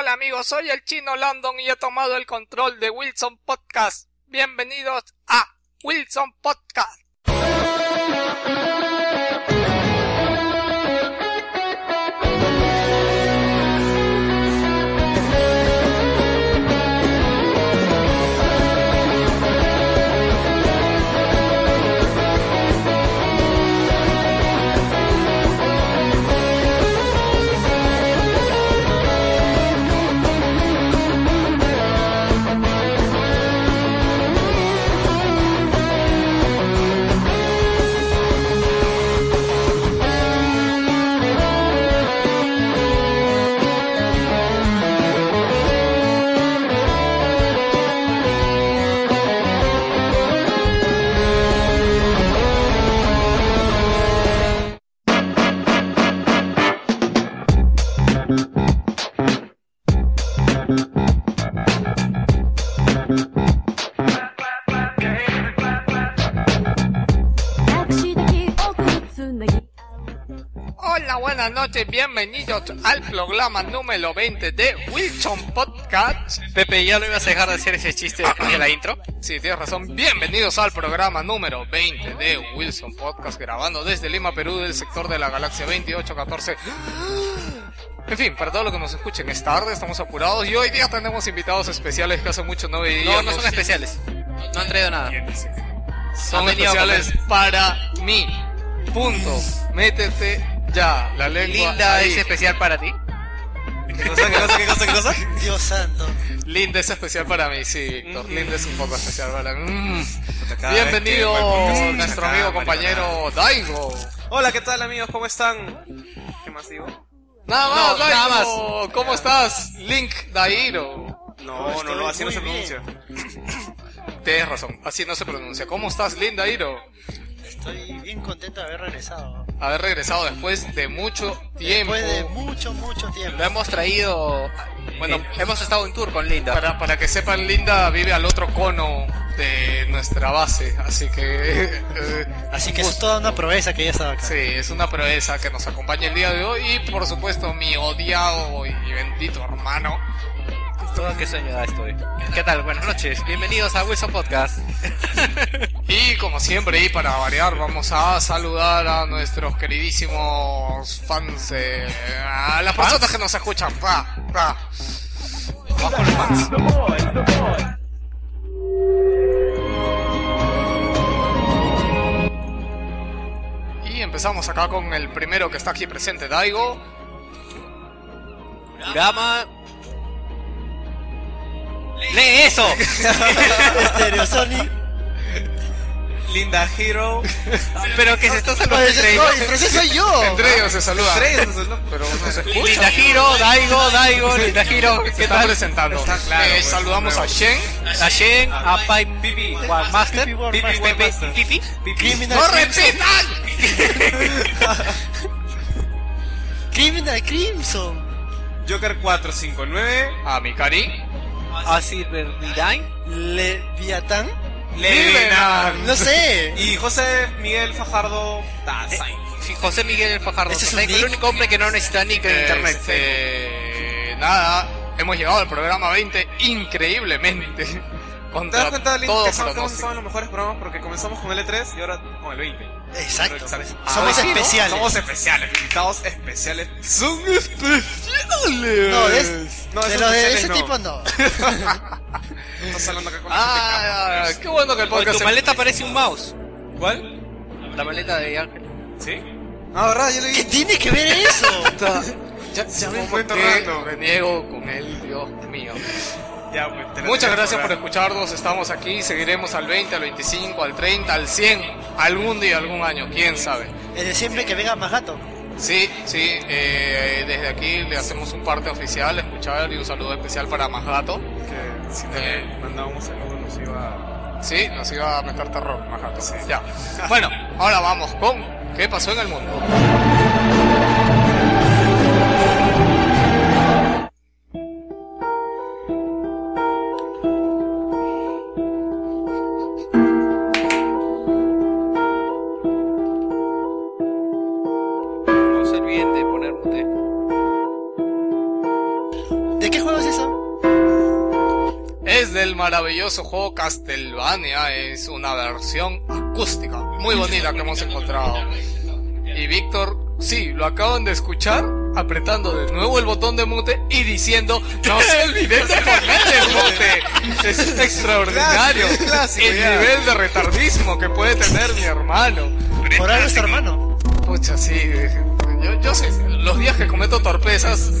Hola amigos, soy el chino London y he tomado el control de Wilson Podcast. Bienvenidos a Wilson Podcast. Buenas noches, bienvenidos al programa número 20 de Wilson Podcast. Pepe, ¿ya no ibas a dejar de hacer ese chiste de la intro? Sí, tienes razón. Bienvenidos al programa número 20 de Wilson Podcast, grabando desde Lima, Perú, del sector de la galaxia 2814. En fin, para todos los que nos escuchen, es tarde, estamos apurados y hoy día tenemos invitados especiales que hace mucho no veíamos. No, no son especiales. No han traído nada. Son especiales para mí. Punto. Métete ya, la lengua Linda ahí. es especial para ti. ¿Qué cosa, qué cosa, qué cosa, qué cosa? Dios santo. Linda es especial para mí, sí, Víctor. Mm. Linda es un poco especial para mí. Mm. Bienvenido podcast, nuestro acá, amigo compañero Daigo. Hola, ¿qué tal amigos? ¿Cómo están? ¿Qué más digo? Nada más, No, nada Daigo. ¿Cómo estás? Link Dairo. No, no, no, así no se pronuncia. Tienes razón, así no se pronuncia. ¿Cómo estás, Link Dairo? Estoy bien contento de haber regresado. Haber regresado después de mucho tiempo. Después de mucho, mucho tiempo. Lo hemos traído. Bueno, hemos estado en tour con Linda. Para, para que sepan, Linda vive al otro cono de nuestra base, así que... eh, Así que es toda una proeza que ya estaba acá. Sí, es una proeza que nos acompaña el día de hoy y por supuesto mi odiado y bendito hermano. Todo qué sueño da estoy. ¿Qué tal? Buenas noches. Bienvenidos a Wilson Podcast. Y como siempre y para variar vamos a saludar a nuestros queridísimos fans, eh, a las personas que nos escuchan. Vamos con los fans. Y empezamos acá con el primero que está aquí presente, Daigo. Gama. ¡Lee eso! Stereosonic. Linda Hero. Pero que se está saludando entre no, ellos. pero ese soy yo. Entre ellos se saluda. Tres, eso es lo- Pero no se escucha. Linda Hiro, Daigo, Daigo, Linda Hiro. Se ¿Qué están presentando. Está claro, Eh, pues, saludamos a. Shen. A Shen, a Pipe Pipi. One Master, Pipi Pipi ¡No repitan! Criminal Crimson. Joker 459. A Mikari. A Silver Divine. Leviatán. Levinan. No sé. Y José Miguel Fajardo Dazai. Sí, José Miguel Fajardo. ¿Ese es el único hombre que no necesita nick en internet. Este, nada, hemos llegado al programa 20 increíblemente. ¿Te das cuenta, Link, que estamos en los mejores programas? Porque comenzamos con el E3 y ahora con el 20. Exacto. Pues. Somos Ah, especiales. Somos especiales, invitados especiales. Son especiales. No, de, No, de los ese no. tipo no. Estás hablando acá con la Ah, gente qué bueno que el podcast tu maleta parece un mouse. ¿Cuál? La maleta de Ángel. ¿Sí? Ah, ¿verdad? Yo le ¿Qué vi. tiene que ver eso? ya, ya ven Un momento qué reniego con él, Dios mío. Ya, Muchas gracias por escucharnos, estamos aquí, seguiremos al 20, al 25, al 30, al 100, algún día, algún año, quién sabe. El de siempre que venga más gato. Sí, sí, eh, desde aquí le hacemos un parte oficial, escuchar y un saludo especial para Majato. Que si Eh. le mandábamos saludos nos iba Sí, nos iba a meter terror, Majato. Ya. Bueno, ahora vamos con ¿Qué pasó en el mundo? Es del maravilloso juego Castlevania, es una versión acústica muy bonita que hemos encontrado. Y Víctor, sí, lo acaban de escuchar apretando de nuevo el botón de mute y diciendo, no se olviden de ponerle el mute. Es extraordinario Clásico, clásico, el ya. nivel de retardismo que puede tener mi hermano. Por algo es hermano. Pucha, sí, yo, yo sé, los días que cometo torpezas,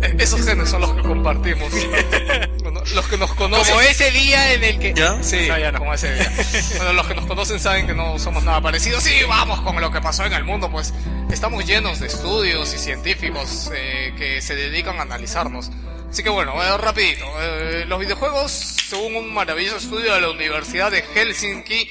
eh, esos genes son los que compartimos. Los que nos conocen. Como ese día en el que... ¿Ya? Sí, No, ya no. como ese día. Bueno, los que nos conocen saben que no somos nada parecidos. Sí, vamos con lo que pasó en el mundo, pues estamos llenos de estudios y científicos eh, que se dedican a analizarnos. Así que bueno, eh, rapidito. eh, los videojuegos, según un maravilloso estudio de la Universidad de Helsinki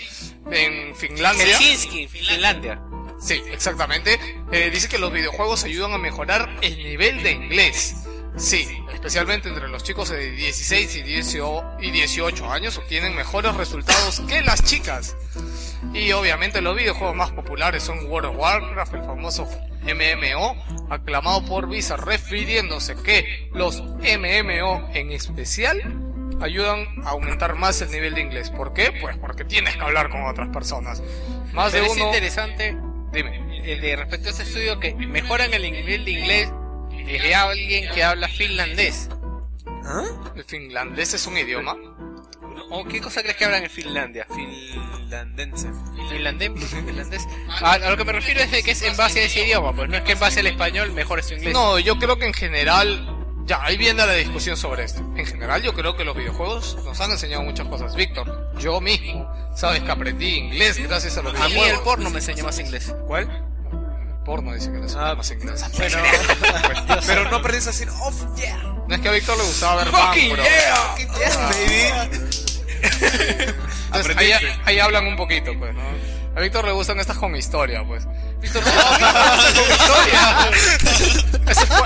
en Finlandia. Helsinki, Finlandia. Sí, exactamente. Eh, dice que los videojuegos ayudan a mejorar el nivel de inglés. Sí, especialmente entre los chicos de 16 y 18 y 18 años obtienen mejores resultados que las chicas. Y obviamente los videojuegos más populares son World of Warcraft, el famoso MMO, aclamado por Visa, refiriéndose que los MMO en especial ayudan a aumentar más el nivel de inglés. ¿Por qué? Pues porque tienes que hablar con otras personas. Más Pero de es uno... interesante Dime. de respecto a ese estudio que mejoran el nivel de inglés de alguien que habla finlandés. ¿Ah? ¿El finlandés es un idioma? ¿O qué cosa crees que hablan en Finlandia? Finlandense. ¿Finlandés? ¿Finlandés? A, a lo que me refiero es de que es en base a ese idioma, pues no es que en base al español mejore su inglés. No, yo creo que en general... Ya, ahí viene la discusión sobre esto. En general yo creo que los videojuegos nos han enseñado muchas cosas. Víctor, yo mismo, sabes que aprendí inglés gracias a los A mí videojuegos. el porno me enseña más inglés. ¿Cuál? Porno dice que suena Ah, más. Bueno, pero no aprendes a decir, oh, yeah. No es que a Víctor le gustaba ver Fucking yeah. Yeah, baby. Entonces, ahí, ahí hablan un poquito, pues, ¿no? A Víctor le gustan estas con historia, pues. Víctor, no, con historia.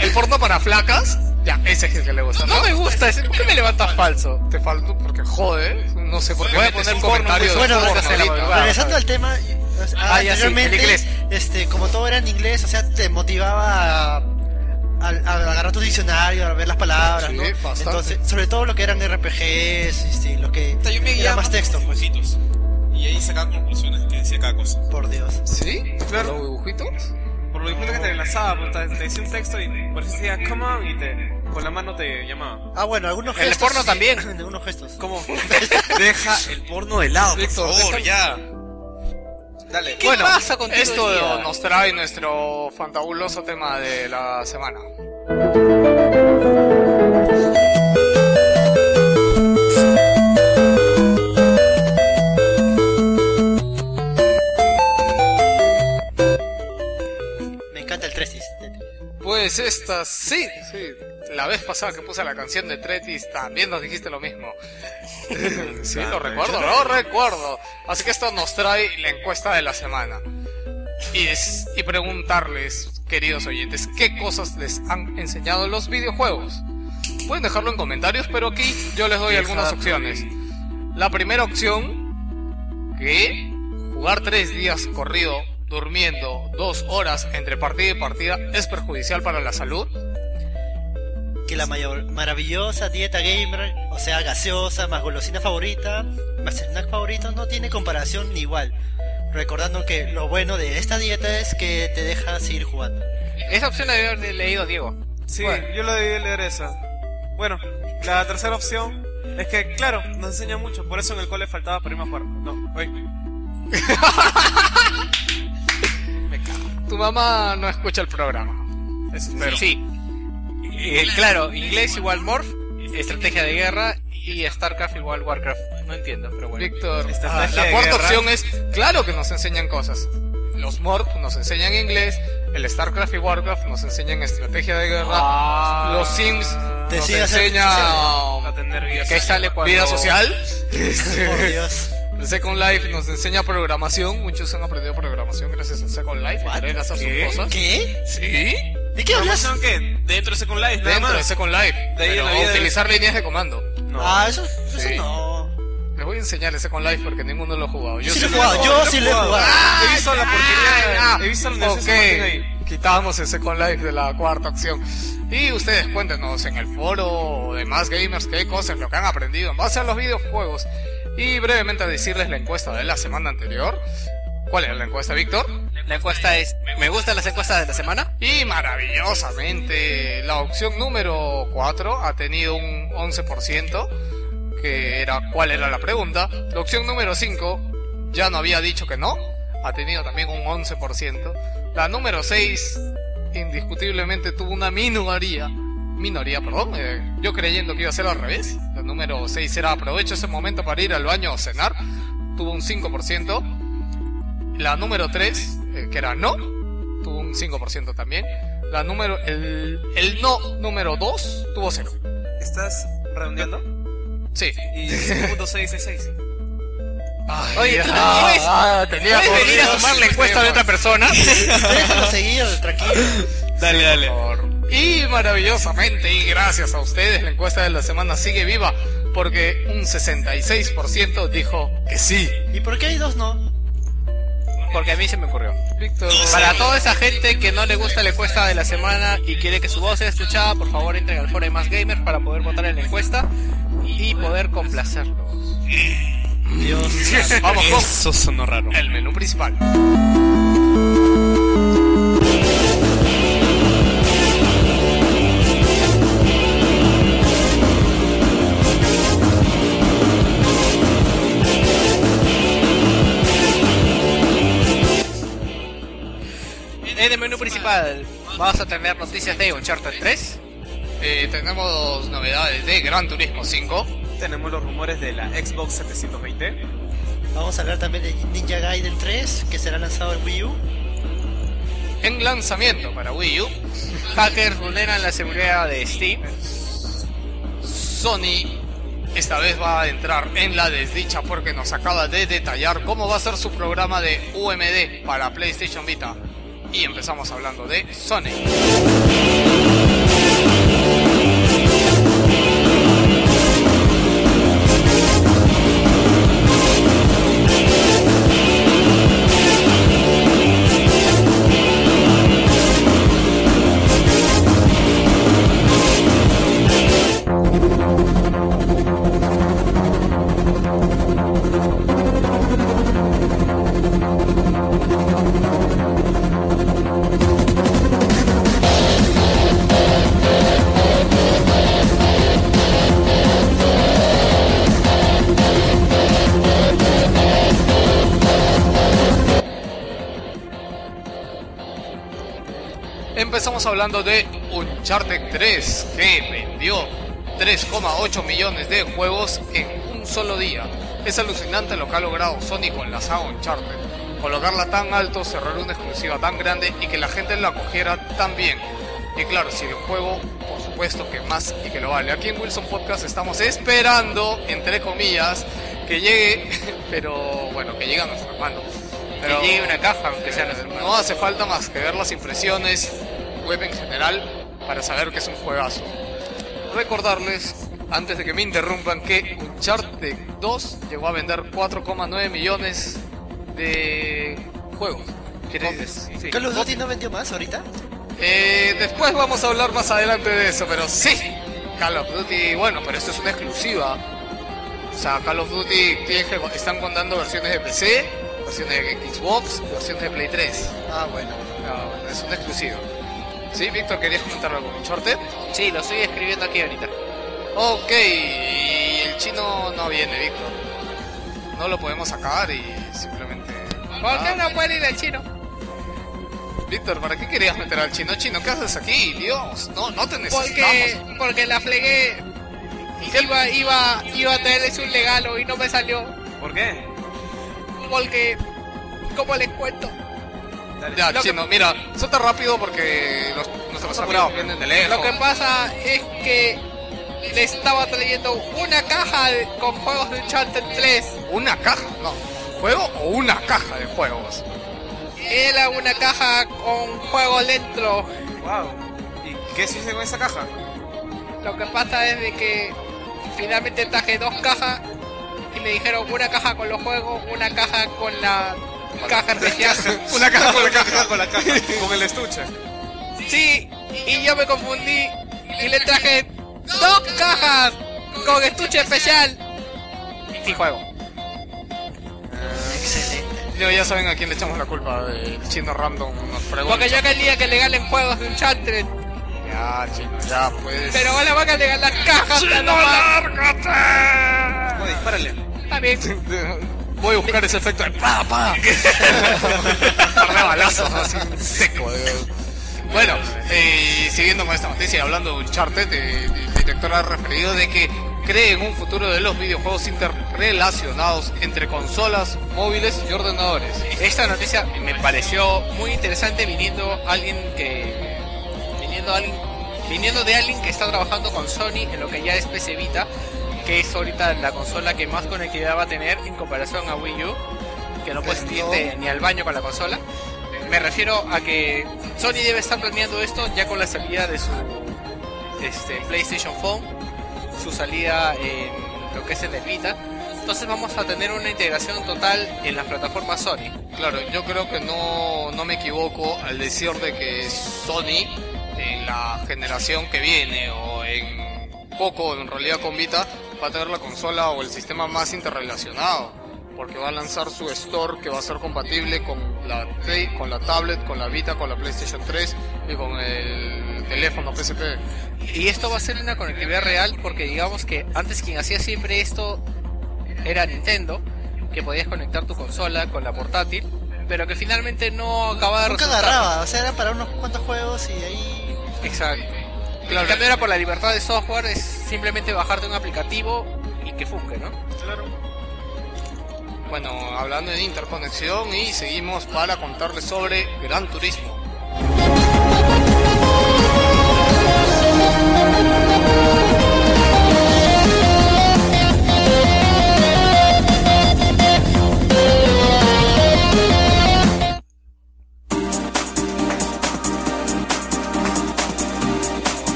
El porno para flacas, ya, ese es el que le gusta, ¿no? No me gusta ese. ¿Por qué me levantas falso? Te faltó porque jode, no sé por qué Voy a poner un porno, comentario de pues, Bueno, Regresando al tema, Ah, sí, anteriormente, el inglés. este, como todo era en inglés, o sea, te motivaba a, a- a agarrar tu diccionario, a ver las palabras, Sí, ¿no? bastante. Entonces, sobre todo lo que eran RPGs, este, lo que Yo me era más texto, pues. dibujitos. Y ahí sacaba conclusiones que decía cada cosa. Por Dios. ¿Sí? Claro. ¿Los dibujitos? Por lo que te enlazaba, pues, te, te decía un texto y por eso decía, come on, y te, con la mano te llamaba. Ah, bueno, algunos El gestos. porno también. Algunos gestos. ¿Cómo? Deja el porno de lado, por Víctor, favor, deja- ya. Dale. ¿Qué pasa contigo esto día? nos trae nuestro fantabuloso tema de la semana. Me encanta el Tresis. Pues esta, sí, sí. La vez pasada que puse la canción de Tretis también nos dijiste lo mismo. sí, lo recuerdo, lo recuerdo. Así que esto nos trae la encuesta de la semana. Y, es- y preguntarles, queridos oyentes, ¿qué cosas les han enseñado los videojuegos? Pueden dejarlo en comentarios, pero aquí yo les doy algunas opciones. La primera opción, que jugar tres días corrido durmiendo dos horas entre partida y partida es perjudicial para la salud. Que la mayor, maravillosa dieta gamer, o sea, gaseosa, más golosina favorita, más snack favorito, no tiene comparación ni igual. Recordando que lo bueno de esta dieta es que te deja seguir jugando. Esa opción la debe haber leído Diego. Sí, Bueno. yo lo debí leer esa. Bueno, la tercera opción es que, claro, nos enseña mucho, por eso en el cole faltaba para irme a jugar. No, oye. Tu mamá no escucha el programa. Eso espero. Sí. Eh, claro, inglés igual Morph, estrategia de guerra y StarCraft igual Warcraft. No entiendo, pero bueno. Víctor, ah, la cuarta guerra. opción es, claro que nos enseñan cosas. Los Morph nos enseñan inglés, el StarCraft y Warcraft nos enseñan estrategia de guerra, Ah. los Sims Te nos enseñan a hacer- enseña vida. ¿Qué sale cuando... vida social. Por Dios. El Second Life nos enseña programación, muchos han aprendido programación gracias al Second Life, y hacer ¿Qué? sus cosas. ¿Qué? Sí, ¿De qué hablas? Dentro de Second Life, nada dentro más. de Second Life. De ahí en Pero la vida de- utilizar líneas de comando. No. Ah, eso, eso Sí. no. Les voy a enseñar el Second Life porque ninguno lo ha jugado. Yo sí sí lo he jugado, yo sí lo he jugado. He visto la porquería, Ah, he visto la ok. de San Martín ahí. quitamos ese con live de la cuarta opción. Y ustedes cuéntenos en el foro de más gamers qué cosas lo que han aprendido en base a los videojuegos. Y brevemente decirles la encuesta de la semana anterior. ¿Cuál era la encuesta, Víctor? La encuesta es, ¿me gustan las encuestas de la semana? Y maravillosamente, la opción número 4 ha tenido un 11%, que era cuál era la pregunta. La opción número 5 ya no había dicho que no, ha tenido también un 11%. La número 6 indiscutiblemente tuvo una minoría, minoría, perdón, eh, yo creyendo que iba a ser al revés. La número 6 era aprovecho ese momento para ir al baño o cenar, tuvo un 5%. La número 3, eh, que era no, tuvo un 5% también. La número, el, el no número 2 tuvo 0. ¿Estás redondeando? Sí. Y 5.666. Ay, Oye, ¿tú puedes- ah, tenía ¿Puedes por venir a sumar la encuesta de otra persona? Déjalo seguir, tranquilo. Dale, dale. Y maravillosamente, y gracias a ustedes, la encuesta de la semana sigue viva, porque un 66% dijo que sí. ¿Y por qué hay dos no? Porque a mí se me ocurrió. Víctor, Para toda esa gente que no le gusta la encuesta de la semana y quiere que su voz sea escuchada, por favor entren al foro de Más Gamers para poder votar en la encuesta y poder complacerlos. Dios. vamos con Eso sonó raro. el menú principal. En el menú principal vamos a tener noticias de Uncharted 3, Eh, tenemos novedades de Gran Turismo 5. Tenemos los rumores de la Xbox 720. Vamos a hablar también de Ninja Gaiden 3, que será lanzado en Wii U. En lanzamiento para Wii U, hackers vulneran la seguridad de Steam, Sony esta vez va a entrar en la desdicha porque nos acaba de detallar cómo va a ser su programa de UMD para PlayStation Vita. Y empezamos hablando de Sony. Hablando de Uncharted 3, que vendió 3,8 millones de juegos en un solo día. Es alucinante lo que ha logrado Sony con la saga Uncharted. Colocarla tan alto, cerrar una exclusiva tan grande y que la gente la acogiera tan bien. Y claro, si el juego, por supuesto que más y que lo vale. Aquí en Wilson Podcast estamos esperando, entre comillas, que llegue, pero bueno, que llegue a nuestras manos. Pero que llegue una caja, aunque sea nuestro no hace falta más que ver las impresiones web en general para saber que es un juegazo. Recordarles, antes de que me interrumpan, que Uncharted 2 llegó a vender 4,9 millones de juegos. ¿Quieres? Sí. ¿Call of Duty no vendió más ahorita? Eh, después vamos a hablar más adelante de eso, pero sí, Call of Duty, bueno, pero esto es una exclusiva. O sea, Call of Duty están contando versiones de PC, versiones de Xbox, versiones de Play 3. Ah, bueno. No, bueno, es una exclusiva. Sí, Víctor, ¿querías comentar algo? ¿Uncharted? Sí, lo estoy escribiendo aquí ahorita. Ok, y el chino no viene, Víctor. No lo podemos sacar y simplemente... ¿Por qué Ah, no puede ir al chino? Víctor, ¿para qué querías meter al chino? Chino, ¿qué haces aquí? Dios, no, no te necesitamos. Porque, porque la flegué. Iba, iba, iba a traerles un regalo y no me salió. ¿Por qué? Porque, ¿cómo les cuento? Dale. Ya, que- chino, mira, suelta rápido porque los, nuestros apurado. amigos vienen de lejos. Lo que pasa es que le estaba trayendo una caja de- con juegos de Uncharted 3. ¿Una caja? No. ¿Juego o una caja de juegos? Era una caja con juegos dentro. Wow. ¿Y qué se hizo con esa caja? Lo que pasa es de que finalmente traje dos cajas y me dijeron una caja con los juegos, una caja con la caja. Una caja con la caja. Con la caja, con el estuche. Sí, y yo me confundí y le traje dos cajas con estuche especial y juego. Excelente. Yo ya saben a quién le echamos la culpa del chino random nos pregunta. Porque yo quería que regalen juegos de Uncharted, Ya, chino, ya pues. pero ahora van a regalar cajas. ¡Chino, lárgate! No, dispárale. Está bien. Voy a buscar ese efecto de pa, pa. Balazos, así seco. Bueno, eh, siguiendo con esta noticia hablando de Uncharted, el director ha referido de que cree en un futuro de los videojuegos interrelacionados entre consolas, móviles y ordenadores. Esta noticia me pareció muy interesante viniendo alguien que viniendo alguien viniendo de alguien que está trabajando con Sony en lo que ya es PC Vita, que es ahorita la consola que más conectividad va a tener en comparación a Wii U, que no puedes irte ni al baño con la consola. Me refiero a que Sony debe estar planeando esto ya con la salida de su este, PlayStation Phone, su salida en lo que es el Vita. Entonces vamos a tener una integración total en las plataformas Sony. Claro, yo creo que no, no me equivoco al decir de que Sony en la generación que viene o en poco en realidad con Vita va a tener la consola o el sistema más interrelacionado porque va a lanzar su store que va a ser compatible con la con la tablet, con la Vita, con la PlayStation 3 y con el teléfono PSP. Y esto va a ser una conectividad real porque digamos que antes quien hacía siempre esto era Nintendo, que podías conectar tu consola con la portátil, pero que finalmente no acababa de Nunca resultar. agarraba, o sea, era para unos cuantos juegos y ahí. Exacto. Claro. En cambio ahora por la libertad de software es simplemente bajarte un aplicativo y que funque, ¿no? Claro. Bueno, hablando de interconexión y seguimos para contarles sobre Gran Turismo.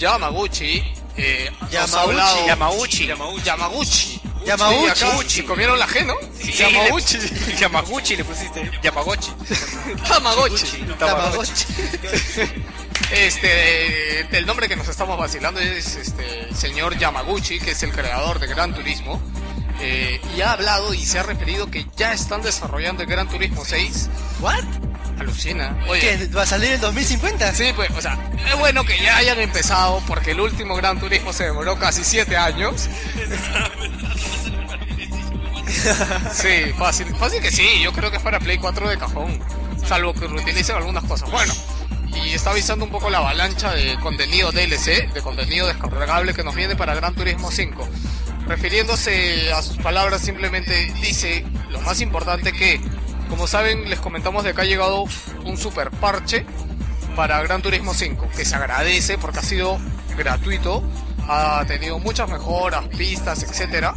Yamaguchi eh, Yamauchi. hablado- Yamauchi. Yamauchi. Yamaguchi. Acá se comieron la G, ¿no? Yamauchi. Le, Yamaguchi le pusiste. Tamagotchi. Tamagotchi. Este, el nombre que nos estamos vacilando es este el señor Yamaguchi, que es el creador de Gran Turismo. eh, y ha hablado y se ha referido que ya están desarrollando el Gran Turismo 6. ¿What? Alucina. Oye, ¿Qué? ¿Va a salir en 2050? Sí, pues, o sea, es bueno que ya hayan empezado porque el último Gran Turismo se demoró casi 7 años. Sí, fácil, fácil que sí, yo creo que es para Play 4 de cajón, salvo que reutilicen algunas cosas. Bueno, y está avisando un poco la avalancha de contenido DLC, de contenido descargable que nos viene para Gran Turismo 5. Refiriéndose a sus palabras, simplemente dice lo más importante que, como saben, les comentamos de que ha llegado un super parche para Gran Turismo 5, que se agradece porque ha sido gratuito, ha tenido muchas mejoras, pistas, etcétera.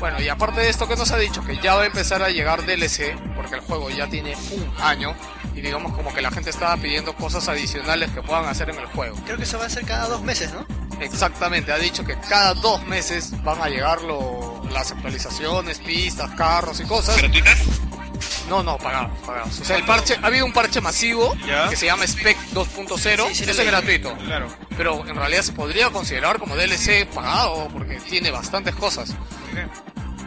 Bueno, y aparte de esto que nos ha dicho que ya va a empezar a llegar DLC, porque el juego ya tiene un año, y digamos como que la gente estaba pidiendo cosas adicionales que puedan hacer en el juego. Creo que eso va a ser cada dos meses, ¿no? Exactamente, ha dicho que cada dos meses van a llegar lo- las actualizaciones, pistas, carros y cosas. ¿Gratuitas? No, no, pagados, pagados. O sea, el parche, ha habido un parche masivo Ya. que se llama Spec 2.0, Sí, sí, ese es gratuito. Claro. Pero en realidad se podría considerar como DLC pagado porque tiene bastantes cosas.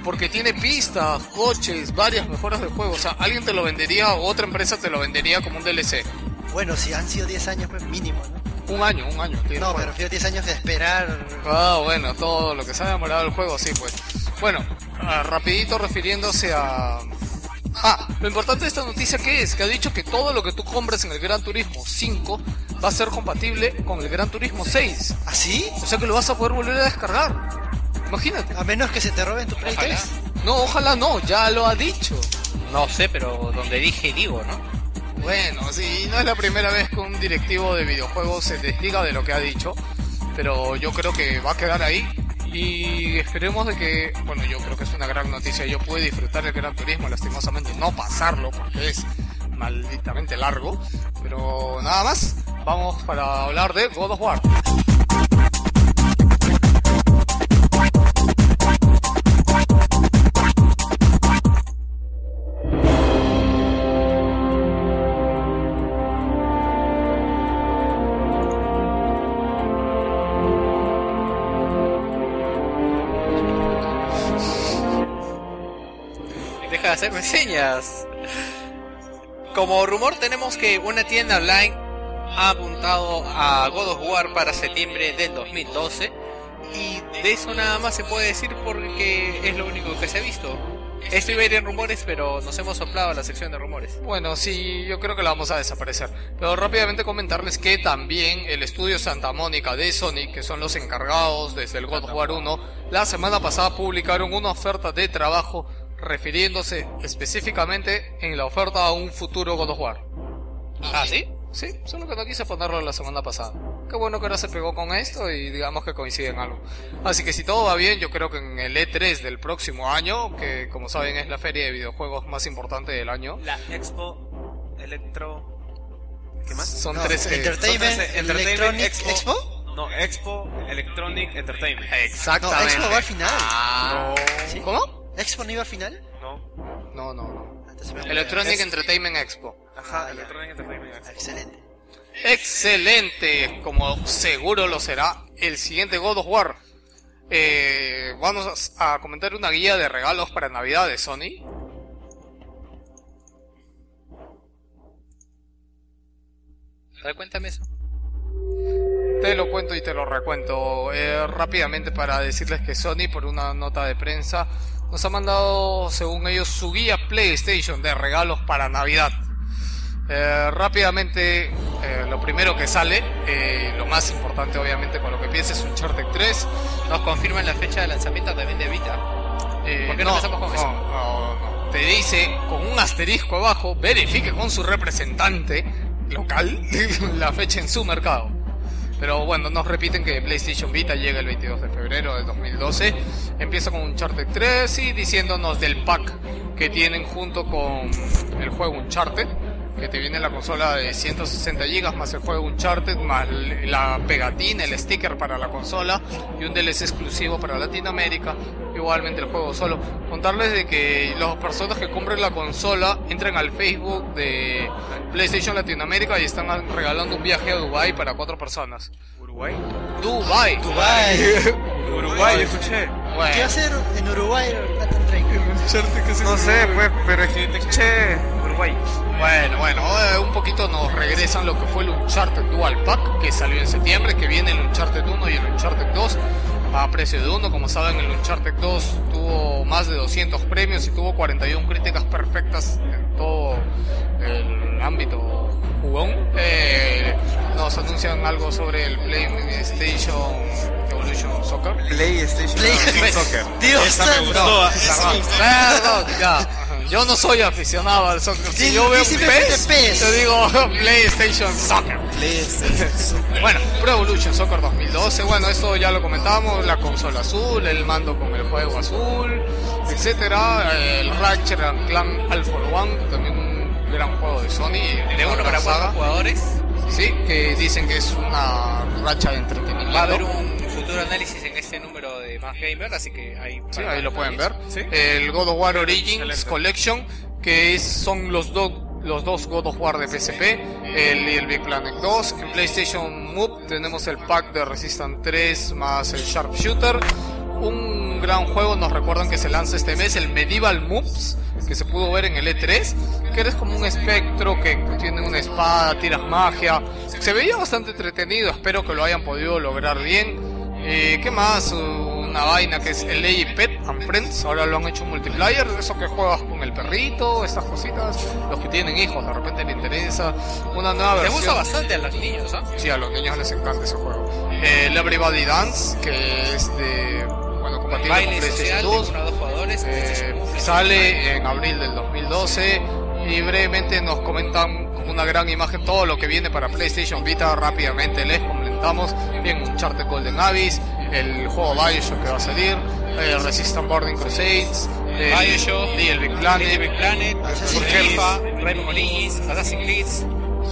Porque tiene pistas, coches, varias mejoras del juego. O sea, alguien te lo vendería o otra empresa te lo vendería como un DLC. Bueno, si han sido 10 años, pues mínimo, ¿no? Un año, un año. tiene el No, me juego. refiero a 10 años de esperar. Ah, bueno, todo lo que se ha demorado el juego, sí, pues. Bueno, ah, rapidito refiriéndose a... Ah, lo importante de esta noticia que es que ha dicho que todo lo que tú compres en el Gran Turismo 5 va a ser compatible con el Gran Turismo 6. ¿Así? O sea que lo vas a poder volver a descargar. Imagínate. A menos que se te roben tu Play Ojalá. 3. No, ojalá no, ya lo ha dicho. No sé, pero donde dije digo, ¿no? Bueno, sí, no es la primera vez que un directivo de videojuegos se desliga de lo que ha dicho, pero yo creo que va a quedar ahí y esperemos de que, bueno, yo creo que es una gran noticia, yo pude disfrutar el Gran Turismo, lastimosamente no pasarlo porque es malditamente largo, pero nada más, vamos para hablar de God of War. A hacerme señas. Como rumor tenemos que una tienda online ha apuntado a God of War para septiembre del 2012 y de eso nada más se puede decir porque es lo único que se ha visto. Esto iba a ir en rumores, pero nos hemos soplado a la sección de rumores. Bueno, sí, yo creo que la vamos a desaparecer. Pero rápidamente comentarles que también el estudio Santa Mónica de Sony, que son los encargados desde el God of War 1, la semana pasada publicaron una oferta de trabajo refiriéndose específicamente en la oferta a un futuro God of War. ¿Ah, sí? Sí, solo que no quise ponerlo la semana pasada. Qué bueno que ahora se pegó con esto y digamos que coincide en algo. Así que si todo va bien, yo creo que en el E3 del próximo año, que como saben es la feria de videojuegos más importante del año, La Expo Electro. ¿Qué más? son No, tres... eh, Entertainment, Entonces, Entertainment Expo. Expo. No, Expo Electronic Entertainment. No, Exactamente. Expo va al final. Ah, ¿Sí? ¿Cómo? ¿Expo no iba al final? No. No, no, no. Me- Electronic Es- Entertainment Expo. Ajá, Ah. Electronic Entertainment Ah, Expo. Excelente. Excelente, como seguro lo será el siguiente God of War. Eh, vamos a comentar una guía de regalos para Navidad de Sony. A ver, cuéntame eso. Te lo cuento y te lo recuento eh, rápidamente para decirles que Sony, por una nota de prensa, nos ha mandado, según ellos, su guía PlayStation de regalos para Navidad. Eh, rápidamente, eh, lo primero que sale, eh, lo más importante obviamente con lo que piensa es Uncharted 3. Nos confirman la fecha de lanzamiento también de Vita. ¿Por qué no empezamos con no, eso? no, no. Te dice con un asterisco abajo, verifique con su representante local la fecha en su mercado. Pero bueno, nos repiten que PlayStation Vita llega el 22 de febrero del 2012. Empieza con Uncharted 3 y diciéndonos del pack que tienen junto con el juego Uncharted. Que te viene la consola de 160 GB más el juego Uncharted, más la pegatina, el sticker para la consola y un DLC exclusivo para Latinoamérica. Igualmente el juego solo. Contarles de que las personas que compren la consola entren al Facebook de PlayStation Latinoamérica y están regalando un viaje a Dubai para cuatro personas. Uruguay. Dubai. Dubai. Uruguay, escuché. ¿Qué Bueno. va a hacer en Uruguay? No sé, pues, pero es que regresan lo que fue el Uncharted Dual Pack que salió en septiembre, que viene el Uncharted 1 y el Uncharted 2 a precio de uno. Como saben, el Uncharted 2 tuvo más de 200 premios y tuvo 41 críticas perfectas en todo el ámbito jugón. Eh, nos anuncian algo sobre el PlayStation Evolution Soccer. PlayStation Play- Soccer. Dios Esa me gustó. Perdón, ya. Yo no soy aficionado al soccer. Si yo veo un PES, PES. te digo PlayStation Soccer. PlayStation. Bueno, Pro Evolution Soccer 2012, bueno, esto ya lo comentamos, la consola azul, el mando con el juego azul, etcétera, el Ratchet and Clank All for One, también un gran juego de Sony, De uno para cuatro jugadores. sí, que dicen que es una racha de entretenimiento. Va a haber un futuro análisis en este número de Más Gamer, así que ahí, Sí, ahí lo pueden ver. Sí. El God of War Origins Excelente. Collection, que es- son los dos los dos God of War de PSP, el, y el Big Planet 2. En PlayStation Move tenemos el pack de Resistance 3 más el Sharpshooter. Un gran juego, nos recuerdan que se lanza este mes, el Medieval Moves, que se pudo ver en el E3, que eres como un espectro que tiene una espada, tiras magia. Se veía bastante entretenido, espero que lo hayan podido lograr bien. Eh, ¿Qué más? Una vaina que es el Lady Pet and Friends. Ahora lo han hecho multiplayer. Eso que juegas con el perrito, estas cositas. Los que tienen hijos, de repente les interesa. Una nueva versión. gusta bastante a los niños, ¿ah? Sí, a los niños les encanta ese juego. El Everybody Dance, que es de. Bueno, compatible con PlayStation social de 2. uno a dos jugadores. Eh, sale en abril del 2012 y brevemente nos comentan una gran imagen todo lo que viene para PlayStation Vita. Rápidamente les comentamos. Bien, Uncharted Golden Abyss, el juego Bioshock que va a salir, el Resistance Boarding Crusades, el Bioshock, Little Big Little Planet, Big Planet, Assassin's FIFA, Rayman Origins, Assassin's Creed,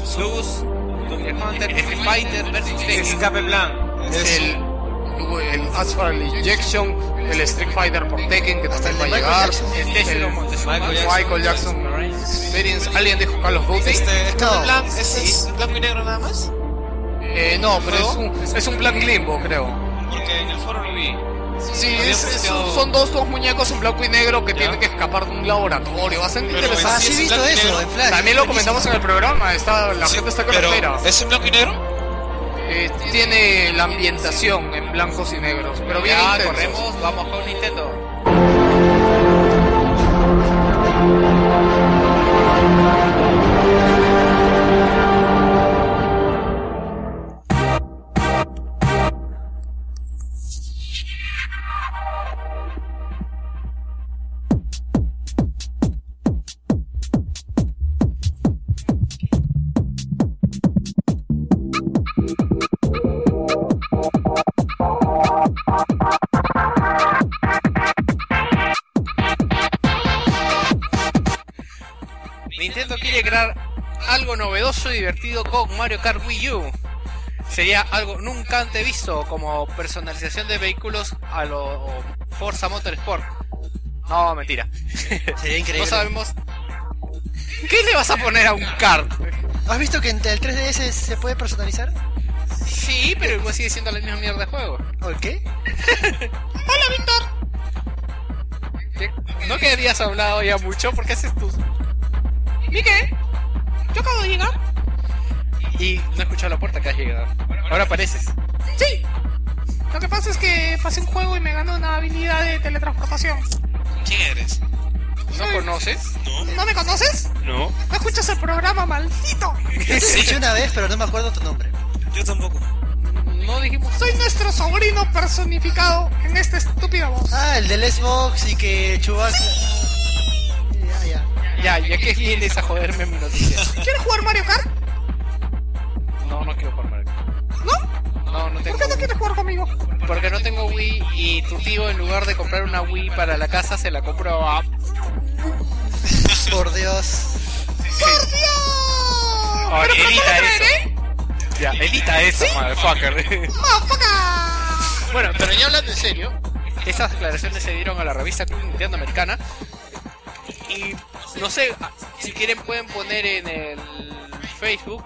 Slus, Donkey Hunter, Street Fighter Tekken. Escape Plan. el, el Asphalt Injection, el Street Fighter por Tekken que también va a llegar, Jackson. El Tesla el Michael Jackson Experience, alguien dijo Call of Duty. Este, Escape No. Plan, ¿ese es blanco y negro nada más? Eh, no, pero es un, es un plan limbo, creo. Porque en el foro lo vi. Sí, es- es- son dos, dos muñecos en blanco y negro que Ya. tienen que escapar de un laboratorio. Bastante interesante. Ah, sí es visto eso. También lo comentamos en el programa. Está, la Sí, gente está que lo espera. ¿Es en blanco y negro? Eh, tiene la ambientación en blancos y negros. Pero bien intensos. corremos, vamos con Nintendo. Mario Kart Wii U. Sería algo nunca antes visto como personalización de vehículos a lo Forza Motorsport. No, mentira. Sería increíble. No sabemos. ¿Qué le vas a poner a un kart? ¿Has visto que en el 3DS se puede personalizar? Sí, pero igual sigue siendo la misma mierda de juego. ¿O qué? Hola, Víctor. No que habías hablado ya mucho, ¿por qué haces tus...? ¿Mi qué? Yo acabo de llegar. Y no he escuchado la puerta que has llegado. Ahora apareces. Sí. Lo que pasa es que pasé un juego y me ganó una habilidad de teletransportación. ¿Quién eres? ¿No conoces? No. ¿No me conoces? No. ¿No escuchas el programa, maldito? Escuché una vez, pero no me acuerdo tu nombre. Yo tampoco. No dijimos... Soy nuestro sobrino personificado en esta estúpida voz. Ah, el del Xbox y que Chewbacca... Ya, ya. Ya, ya que vienes a joderme mi noticia. ¿Quieres jugar Mario Kart? No, no quiero jugar Mario. ¿No? No, no tengo ¿Por qué no quieres jugar conmigo? Porque no tengo Wii y tu tío en lugar de comprar una Wii para la casa se la compró a... Por Dios. ¡Por Dios! ¿Pero edita lo eso. Ya, edita eso, motherfucker. ¡Motherfucker! bueno, pero ya hablando en serio, esas declaraciones se dieron a la revista Club Nintendo Americana. Y no sé, si quieren pueden poner en el Facebook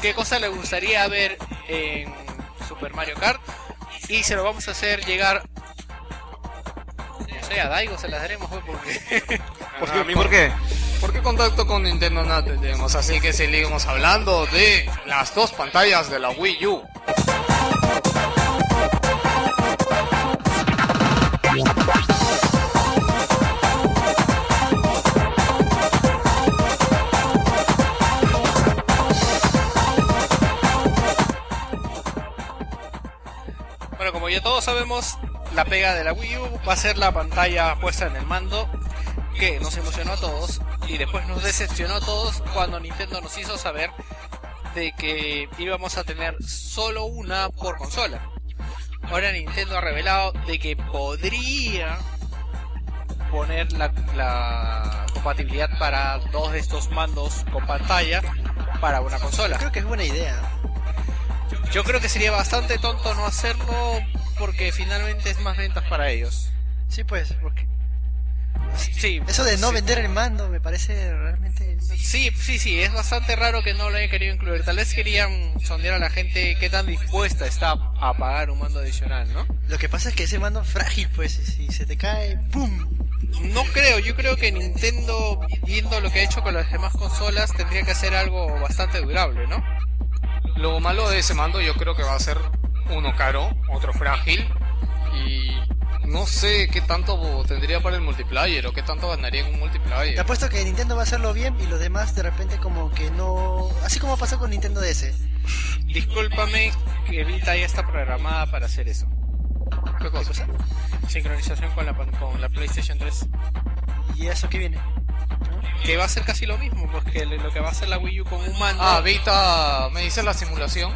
qué cosa les gustaría ver en Super Mario Kart. Y se lo vamos a hacer llegar. No sé, a Daigo se las daremos, pues, porque. ¿A mí por qué? ¿Por qué contacto con Nintendo no tenemos? Así que seguimos hablando de las dos pantallas de la Wii U. sabemos, la pega de la Wii U va a ser la pantalla puesta en el mando, que nos emocionó a todos y después nos decepcionó a todos cuando Nintendo nos hizo saber de que íbamos a tener solo una por consola. Ahora Nintendo ha revelado de que podría poner la, la compatibilidad para dos de estos mandos con pantalla para una consola. Creo que es buena idea. Yo creo que sería bastante tonto no hacerlo porque finalmente es más ventas para ellos. Sí, pues, porque Sí, eso de no sí. vender el mando me parece realmente... Sí, sí, sí, es bastante raro que no lo hayan querido incluir. Tal vez querían sondear a la gente qué tan dispuesta está a pagar un mando adicional, ¿no? Lo que pasa es que ese mando es frágil, pues, si se te cae, ¡pum! No creo, yo creo que Nintendo, viendo lo que ha hecho con las demás consolas, tendría que hacer algo bastante durable, ¿no? Lo malo de ese mando yo creo que va a ser uno caro, otro frágil y no sé qué tanto tendría para el multiplayer o qué tanto ganaría en un Te multiplayer. apuesto que Nintendo va a hacerlo bien y los demás de repente como que no... Así como pasó con Nintendo DS. Discúlpame que Vita ya está programada para hacer eso. ¿Qué cosa? Sincronización con la, pan- con la PlayStation 3. ¿Y eso qué viene? Que va a ser casi lo mismo, porque lo que va a hacer la Wii U con un mando... Ah, Vita, me dice la simulación.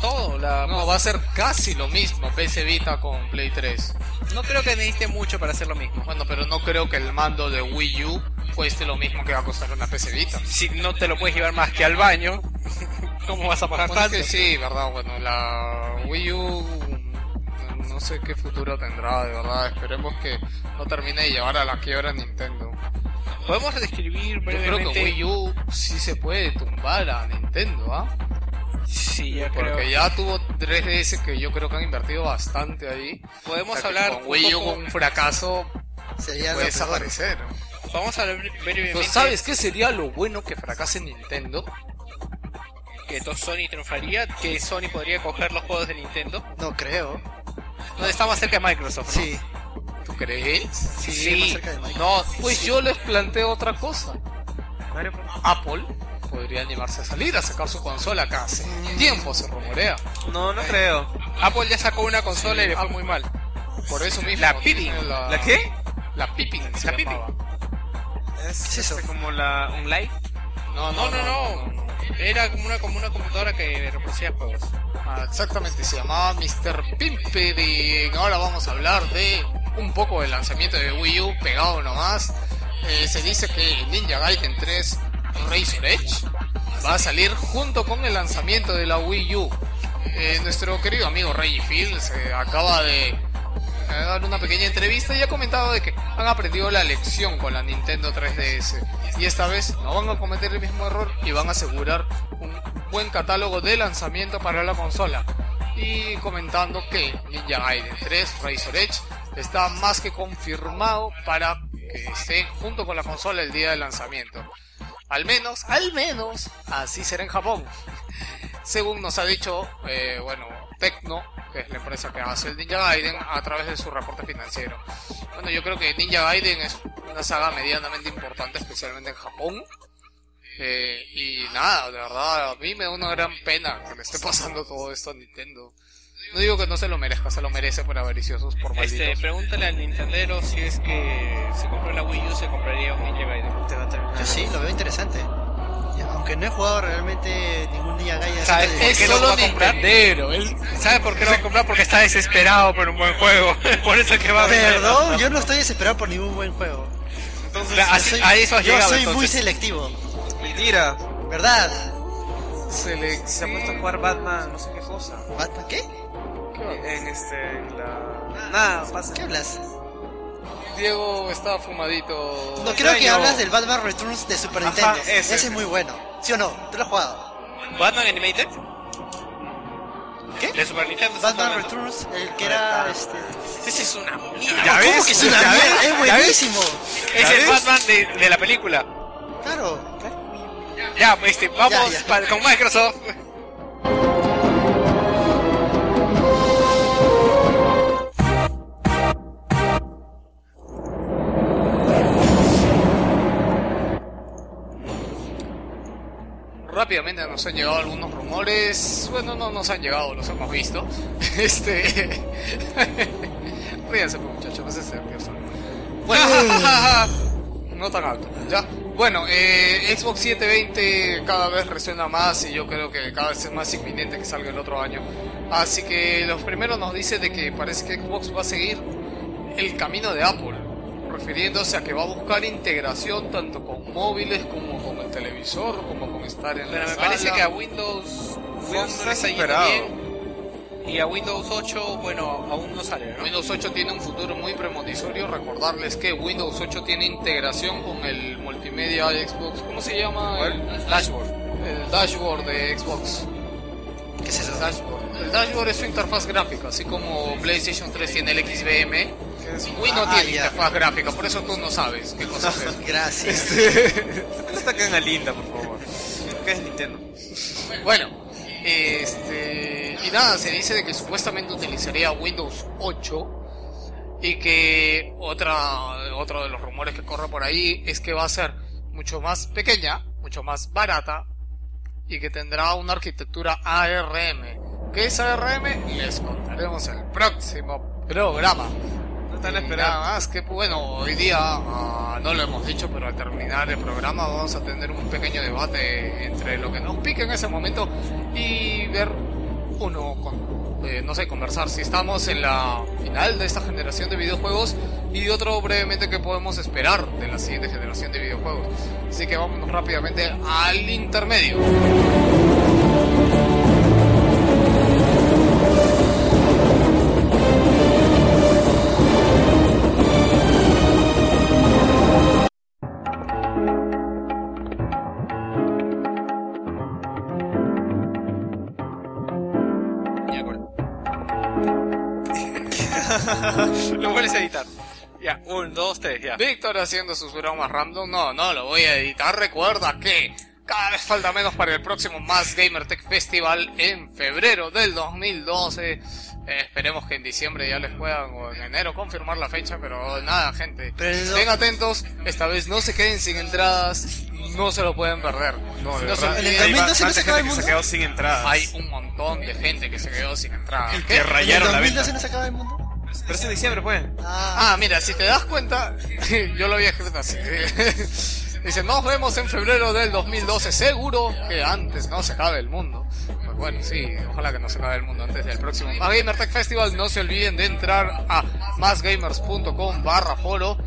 Todo. La, No, va a ser casi lo mismo PS Vita con Play 3. no creo que necesite mucho para hacer lo mismo. Bueno, pero no creo que el mando de Wii U cueste lo mismo que va a costar una PS Vita. Si no te lo puedes llevar más que al baño, ¿cómo vas a pagar Bueno, es tanto? que sí, verdad, bueno, la Wii U no sé qué futuro tendrá, de verdad, esperemos que no termine de llevar a la quiebra a Nintendo. Podemos describir Yo creo que brevemente... Wii U sí se puede tumbar a Nintendo, ¿ah? Sí, yo creo. Porque ya tuvo 3DS que yo creo que han invertido bastante ahí. Podemos O sea, que hablar con Wii U con un fracaso Sería puede desaparecer. Vamos a hablar brevemente Pues, ¿Sabes qué sería lo bueno que fracase Nintendo? que to- Sony triunfaría, que Sony podría coger los juegos de Nintendo. No creo. Donde está más cerca de Microsoft, ¿no? Sí, ¿Tú crees? sí, más cerca de Microsoft. No, pues yo les planteo otra cosa. Bros. Apple podría animarse a salir a sacar su consola acá hace tiempo, se rumorea. No, no creo. Apple ya sacó una consola y le fue muy mal. Por eso mismo. La Pippin. La, ¿La qué? La Pippin. La Pippin. Es, ¿Qué es eso? como la, un live. No, No, no, no. Era como una, como una computadora que reproducía juegos. Ah, exactamente, se llamaba Mr. Pimped y ahora vamos a hablar de un poco del lanzamiento de Wii U pegado nomás. Eh, se dice que Ninja Gaiden 3 Razor Edge va a salir junto con el lanzamiento de la Wii U. Eh, nuestro querido amigo Reggie Fields eh, acaba de eh, dar una pequeña entrevista y ha comentado de que han aprendido la lección con la Nintendo 3DS y esta vez no van a cometer el mismo error y van a asegurar un buen catálogo de lanzamiento para la consola y comentando que Ninja Gaiden 3 Razor Edge está más que confirmado para que esté junto con la consola el día del lanzamiento. Al menos, al menos, así será en Japón. Según nos ha dicho, eh, bueno, Tecno, que es la empresa que hace el Ninja Gaiden, a través de su reporte financiero. Bueno, yo creo que Ninja Gaiden es una saga medianamente importante, especialmente en Japón. Eh, y nada, de verdad, a mí me da una gran pena que le esté pasando todo esto a Nintendo. No digo que no se lo merezca, se lo merece por avariciosos, por malditos. Este, pregúntale al Nintendero si es que se compró la Wii U, se compraría un Ninja Gaiden. Te va a terminar. yo sí, lo veo interesante. Aunque no he jugado realmente ningún día Gaia. ¿Sabes por es qué lo solo va a comprar? Él ¿Sabes por qué lo va a comprar? Porque está desesperado por un buen juego. por eso es que va a vender. Perdón, yo no estoy desesperado por ningún buen juego. Entonces, así- soy, a eso has yo llegado, soy muy selectivo, mentira. ¿verdad? se le... Se ha puesto a jugar Batman, no sé qué cosa. ¿Batman qué? En este, en la. Nada, pasa. ¿Qué hablas? Diego está fumadito. No, creo que extraño. hablas del Batman Returns de Super Ajá, Nintendo. ese, ese, ese. es muy bueno. ¿Sí o no? ¿Tú lo has jugado? ¿Batman Animated? ¿Qué? De Super Nintendo. estás Batman hablando? Returns, el que era este. Ese es una mierda. ¿Ya ¿Cómo ves? que es una ¿Ya mierda? ves? Es ¿Ya buenísimo. Es ¿Ya el ves? Batman de, de la película. Claro. Ya, este, vamos Ya, ya. pa- con Microsoft. Rápidamente nos han llegado algunos rumores. Bueno, no nos han llegado, los hemos visto. Este. Ríanse, pues, muchachos, no se nerviosos. Bueno, no tan alto, ¿ya? Bueno, eh, Xbox 720 cada vez resuena más y yo creo que cada vez es más inminente que salga el otro año. Así que los primeros nos dice de que parece que Xbox va a seguir el camino de Apple, refiriéndose a que va a buscar integración tanto con móviles como como con estar en Pero la me parece que a Windows, Windows no está le está yendo superado. bien. Y a Windows 8, bueno, aún no sale, ¿no? Windows 8 tiene un futuro muy premonitorio. Recordarles que Windows 8 tiene integración con el multimedia de Xbox. ¿Cómo se llama? El Dashboard. el dashboard de Xbox. ¿Qué es eso? El dashboard. El dashboard es su interfaz gráfica, así como PlayStation 3 tiene el XBM. ¿Qué es? Wii no Ah, tiene ya. interfaz gráfica, por eso tú no sabes qué cosa es. Gracias. Esta que en linda, por favor. ¿Qué es Nintendo? Bueno, este. Y nada, se dice de que supuestamente utilizaría Windows 8 y que otra, otro de los rumores que corre por ahí es que va a ser mucho más pequeña, mucho más barata y que tendrá una arquitectura ARM. ¿Qué es ARM? Les contaremos en el próximo programa. Están esperando. Nada más que bueno, hoy día ah, no lo hemos dicho, pero al terminar el programa vamos a tener un pequeño debate entre lo que nos pique en ese momento y ver uno con, eh, no sé, conversar si estamos en la final de esta generación de videojuegos y otro brevemente que podemos esperar de la siguiente generación de videojuegos. Así que vámonos rápidamente al intermedio. Un, dos, tres, ya. Víctor haciendo sus bromas random. No, no lo voy a editar. Recuerda que cada vez falta menos para el próximo Más Gamer Tech Festival en febrero del 2012. Eh, esperemos que en diciembre ya les puedan o en enero confirmar la fecha, pero nada, gente. Pero- Estén atentos. Esta vez no se queden sin entradas. No se lo pueden perder. No, de No se verdad. ¿En el Hay 2012 no se el gente que se mundo? quedó sin entradas. hay un montón de gente que se quedó sin entradas. que ¿Qué? ¿En el rayaron la 2012 venta. se acaba el mundo? Pero es en diciembre, pues. Ah, Ah, mira, si te das cuenta, yo lo había escrito así. Dice, nos vemos en febrero del 2012, seguro que antes no se acabe el mundo. Pues bueno, sí, ojalá que no se acabe el mundo antes del próximo Más Gamer Tech Festival. No se olviden de entrar a másgamers.com barra foro.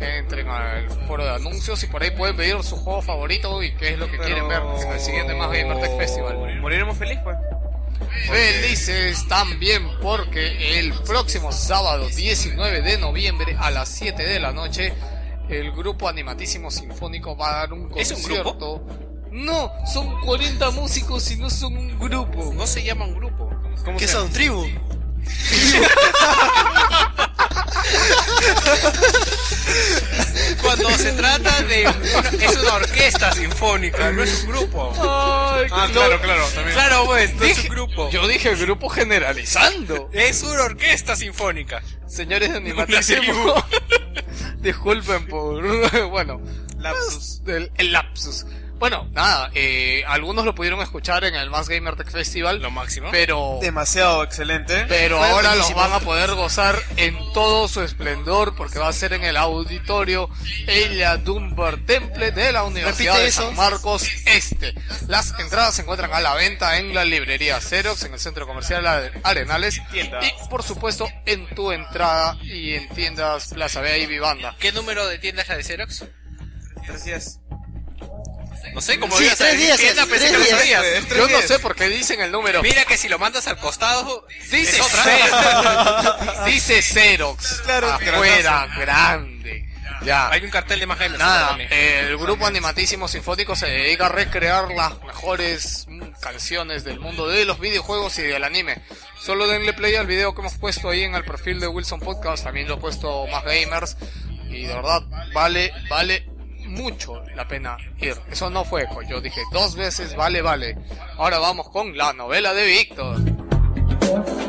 Entren al foro de anuncios y por ahí pueden pedir su juego favorito y qué es lo que Pero- quieren ver en el siguiente Más Gamer Tech Festival. Moriremos feliz, pues. Felices también porque el próximo sábado 19 de noviembre a las 7 de la noche el grupo Animatísimo Sinfónico va a dar un ¿Es un concierto. No, son 40 músicos y no son un grupo. No se llama un grupo. ¿Cómo ¿qué se son? ¿Tribu? Cuando se trata de... una- es una orquesta sinfónica, no es un grupo. Ay, Ah, no, claro, claro, también. Claro, pues, no es Dije- un grupo. Yo dije grupo generalizando. Es una orquesta sinfónica. Señores de Animatísimo, disculpen por... bueno, Lapsus. el, el lapsus. Bueno, nada, eh, algunos lo pudieron escuchar en el Más Gamer Tech Festival, Lo máximo. pero Demasiado excelente. pero Fue ahora los van a poder gozar en todo su esplendor porque va a ser en el auditorio Elia Dunbar Temple de la Universidad de. San Marcos Este. Las entradas se encuentran a la venta en la librería Xerox, en el centro comercial Are- Arenales Tiendas. y por supuesto en tu entrada y en tiendas Plaza Vea y Vivanda. ¿Qué número de tienda es la de Xerox? Días. No sé, como Sí, tres decir días, tienda, tres que Yo no sé por qué dicen el número. Mira que si lo mandas al costado, Dice otra. Xerox. Dice Xerox. Claro, afuera, grande. Ya. Hay un cartel de más gamers Nada, el grupo Animatísimo Sinfónico se dedica a recrear las mejores canciones del mundo de los videojuegos y del anime. Solo denle play al video que hemos puesto ahí en el perfil de Wilson Podcast, también lo he puesto más gamers y de verdad vale, vale mucho la pena ir. Eso no fue eco, yo dije dos veces vale, vale. Ahora vamos con la novela de Víctor.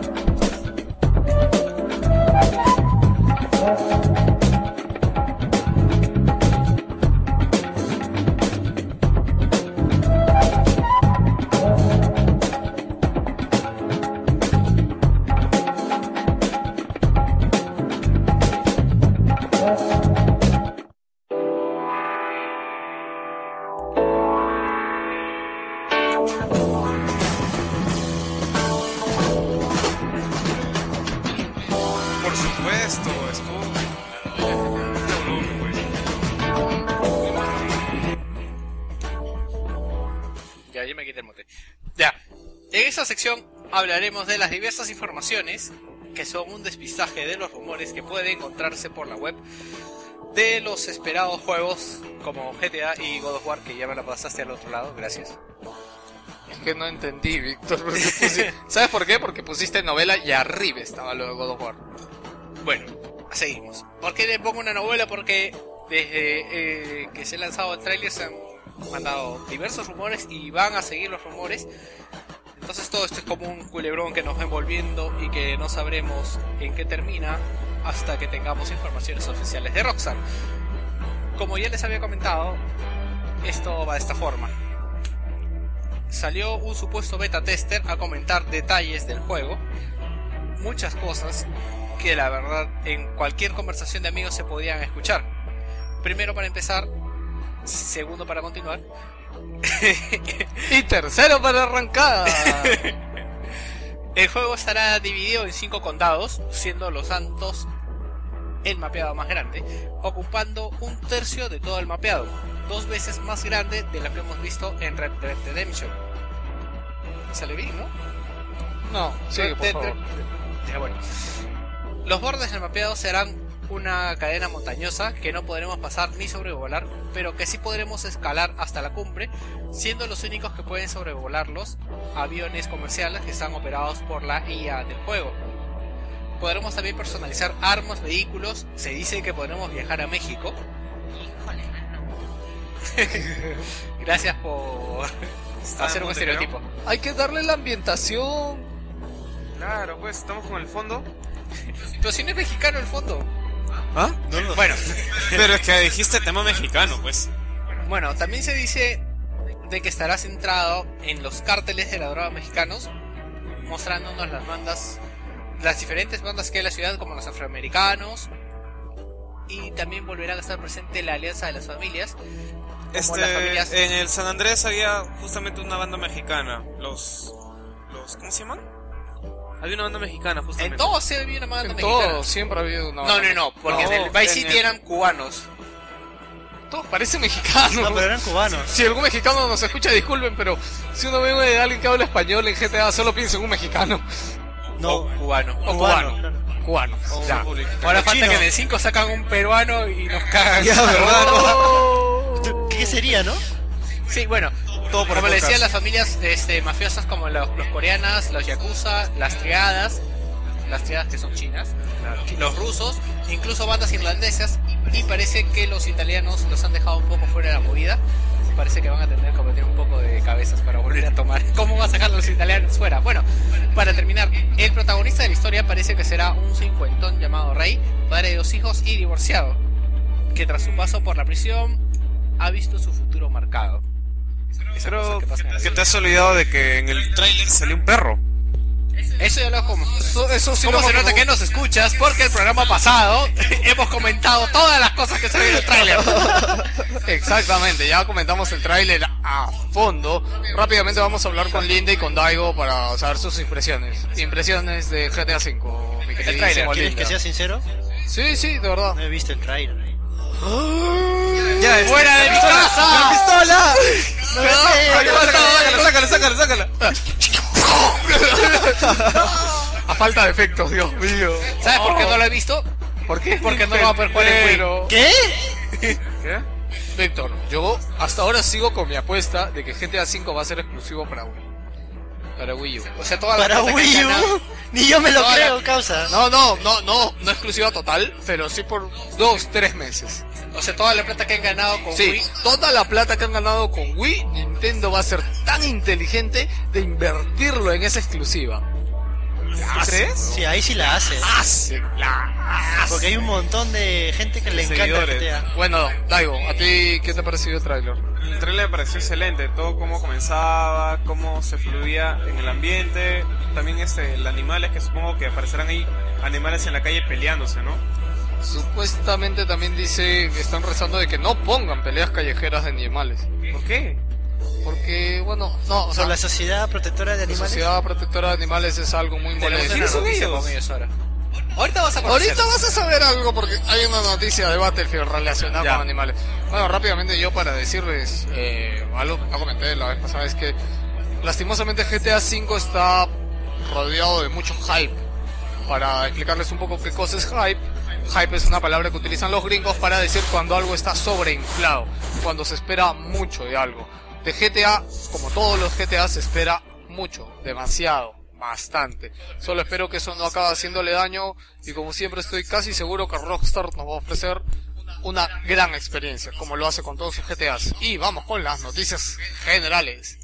Hablaremos de las diversas informaciones que son un despistaje de los rumores que puede encontrarse por la web de los esperados juegos como GTA y God of War, que ya me la pasaste al otro lado, gracias. Es que no entendí, Víctor. ¿Sabes por qué? Porque pusiste novela y arriba estaba lo de God of War. Bueno, seguimos. ¿Por qué le pongo una novela? Porque desde eh, que se ha lanzado el tráiler se han mandado diversos rumores y van a seguir los rumores. Entonces todo esto es como un culebrón que nos va envolviendo y que no sabremos en qué termina hasta que tengamos informaciones oficiales de Rockstar. Como ya les había comentado, esto va de esta forma. Salió un supuesto beta tester a comentar detalles del juego, muchas cosas que la verdad en cualquier conversación de amigos se podían escuchar. Primero para empezar, segundo para continuar. Y tercero para arrancada. El juego estará dividido en cinco condados, siendo Los Santos el mapeado más grande, ocupando un tercio de todo el mapeado, dos veces más grande de lo que hemos visto en Red Dead Redemption. Sale bien, ¿no? No, Red por favor. Red- Ya, bueno. Los bordes del mapeado serán una cadena montañosa que no podremos pasar ni sobrevolar, pero que sí podremos escalar hasta la cumbre, siendo los únicos que pueden sobrevolarlos aviones comerciales que están operados por la IA del juego. podremos también personalizar armas, vehículos. Se dice que podremos viajar a México. Gracias por Está hacer un estereotipo. Hay que darle la ambientación. Claro, pues estamos con el fondo. Pero si no es mexicano el fondo. ¿Ah? Bueno, Pero es que dijiste tema mexicano, pues. bueno, también se dice de que estará centrado en los cárteles de la droga mexicanos, mostrándonos las bandas, las diferentes bandas que hay en la ciudad, como los afroamericanos, y también volverá a estar presente la alianza de las familias, Este, las familias en el San Andrés había justamente una banda mexicana. Los, los, ¿cómo se llaman? Había una banda mexicana justamente. En todos se ve una banda En mexicana. todo, siempre ha habido una. No, no, no, porque No, en el Vice City eran cubanos. Todos parecen mexicanos. No, pero eran cubanos. Si algún mexicano nos escucha, disculpen, pero si uno ve a alguien que habla español en GTA, solo piensa en un mexicano. No, O cubano. O Cubano, cubano. claro. Cubano. Ya. Ahora falta chino. que en el 5 sacan un peruano y nos cagan. Ya, ¿verdad? Oh. ¿Tú- ¿Qué sería, no? Sí, bueno, Todo por como le épocas. decía, las familias este, mafiosas como los, los coreanas, los yakuza, las triadas, las triadas que son chinas, los rusos, incluso bandas irlandesas, y parece que los italianos los han dejado un poco fuera de la movida. Parece que van a tener que meter un poco de cabezas para volver a tomar. ¿Cómo va a sacar a los italianos fuera? Bueno, para terminar, el protagonista de la historia parece que será un cincuentón llamado Rey, padre de dos hijos y divorciado, que tras su paso por la prisión ha visto su futuro marcado. Cosas que te has olvidado de que en el tráiler salió un perro. Eso ya lo como. Eso, eso sí ¿Cómo lo se nota como- que nos escuchas? Porque el programa pasado hemos comentado todas las cosas que ven en el tráiler. Exactamente, ya comentamos el tráiler a fondo. Rápidamente vamos a hablar con Linda y con Daigo para saber sus impresiones. Impresiones de GTA V, mi tráiler, queridísimo ¿Quieres Linda. que sea sincero? Sí, sí, de verdad. No he visto el trailer. Ya, este- ¡Fuera de mi casa! pistola! No Sácala, sácala, sácala. A falta de efectos, Dios mío. ¿Sabes por qué no lo he visto? ¿Por qué? Porque no lo va a poder jugar en Wii. Pero- ¿Qué? ¿Qué? Víctor, yo hasta ahora sigo con mi apuesta de que GTA V va a ser exclusivo para Wii. Para Wii U. O sea, toda la ¿Para plata que Wii han ganado- U? Ni yo me lo Toda la- creo, causa. No, no, no, no, no exclusiva total, pero sí por dos, tres meses. O sea, toda la plata que han ganado con Sí, Wii. toda la plata que han ganado con Wii, Nintendo va a ser tan inteligente de invertirlo en esa exclusiva. ¿Crees? Sí, ahí sí la hace. Hace la Porque hay un montón de gente que le encanta. Bueno, Daigo, ¿a ti qué te ha parecido el tráiler? El trailer me pareció excelente, todo cómo comenzaba, cómo se fluía en el ambiente, también este, los animales que supongo que aparecerán ahí, animales en la calle peleándose, ¿no? Supuestamente también dice que están rezando de que no pongan peleas callejeras de animales. ¿Por qué? Porque, bueno, no, o sea, la Sociedad Protectora de la Animales. Sociedad Protectora de Animales es algo muy molesto. una son ellos? ellos ahora. Ahorita vas a conocer. Ahorita vas a saber algo porque hay una noticia de Battlefield relacionada Ya. con animales. Bueno, rápidamente yo para decirles eh, algo que no comenté la vez pasada es que lastimosamente GTA V está rodeado de mucho hype. Para explicarles un poco qué cosa es hype, hype es una palabra que utilizan los gringos para decir cuando algo está sobreinflado, cuando se espera mucho de algo. De GTA, como todos los GTA, se espera mucho, demasiado, bastante. Solo espero que eso no acabe haciéndole daño y como siempre estoy casi seguro que Rockstar nos va a ofrecer una gran experiencia, como lo hace con todos sus GTAs. Y vamos con las noticias generales.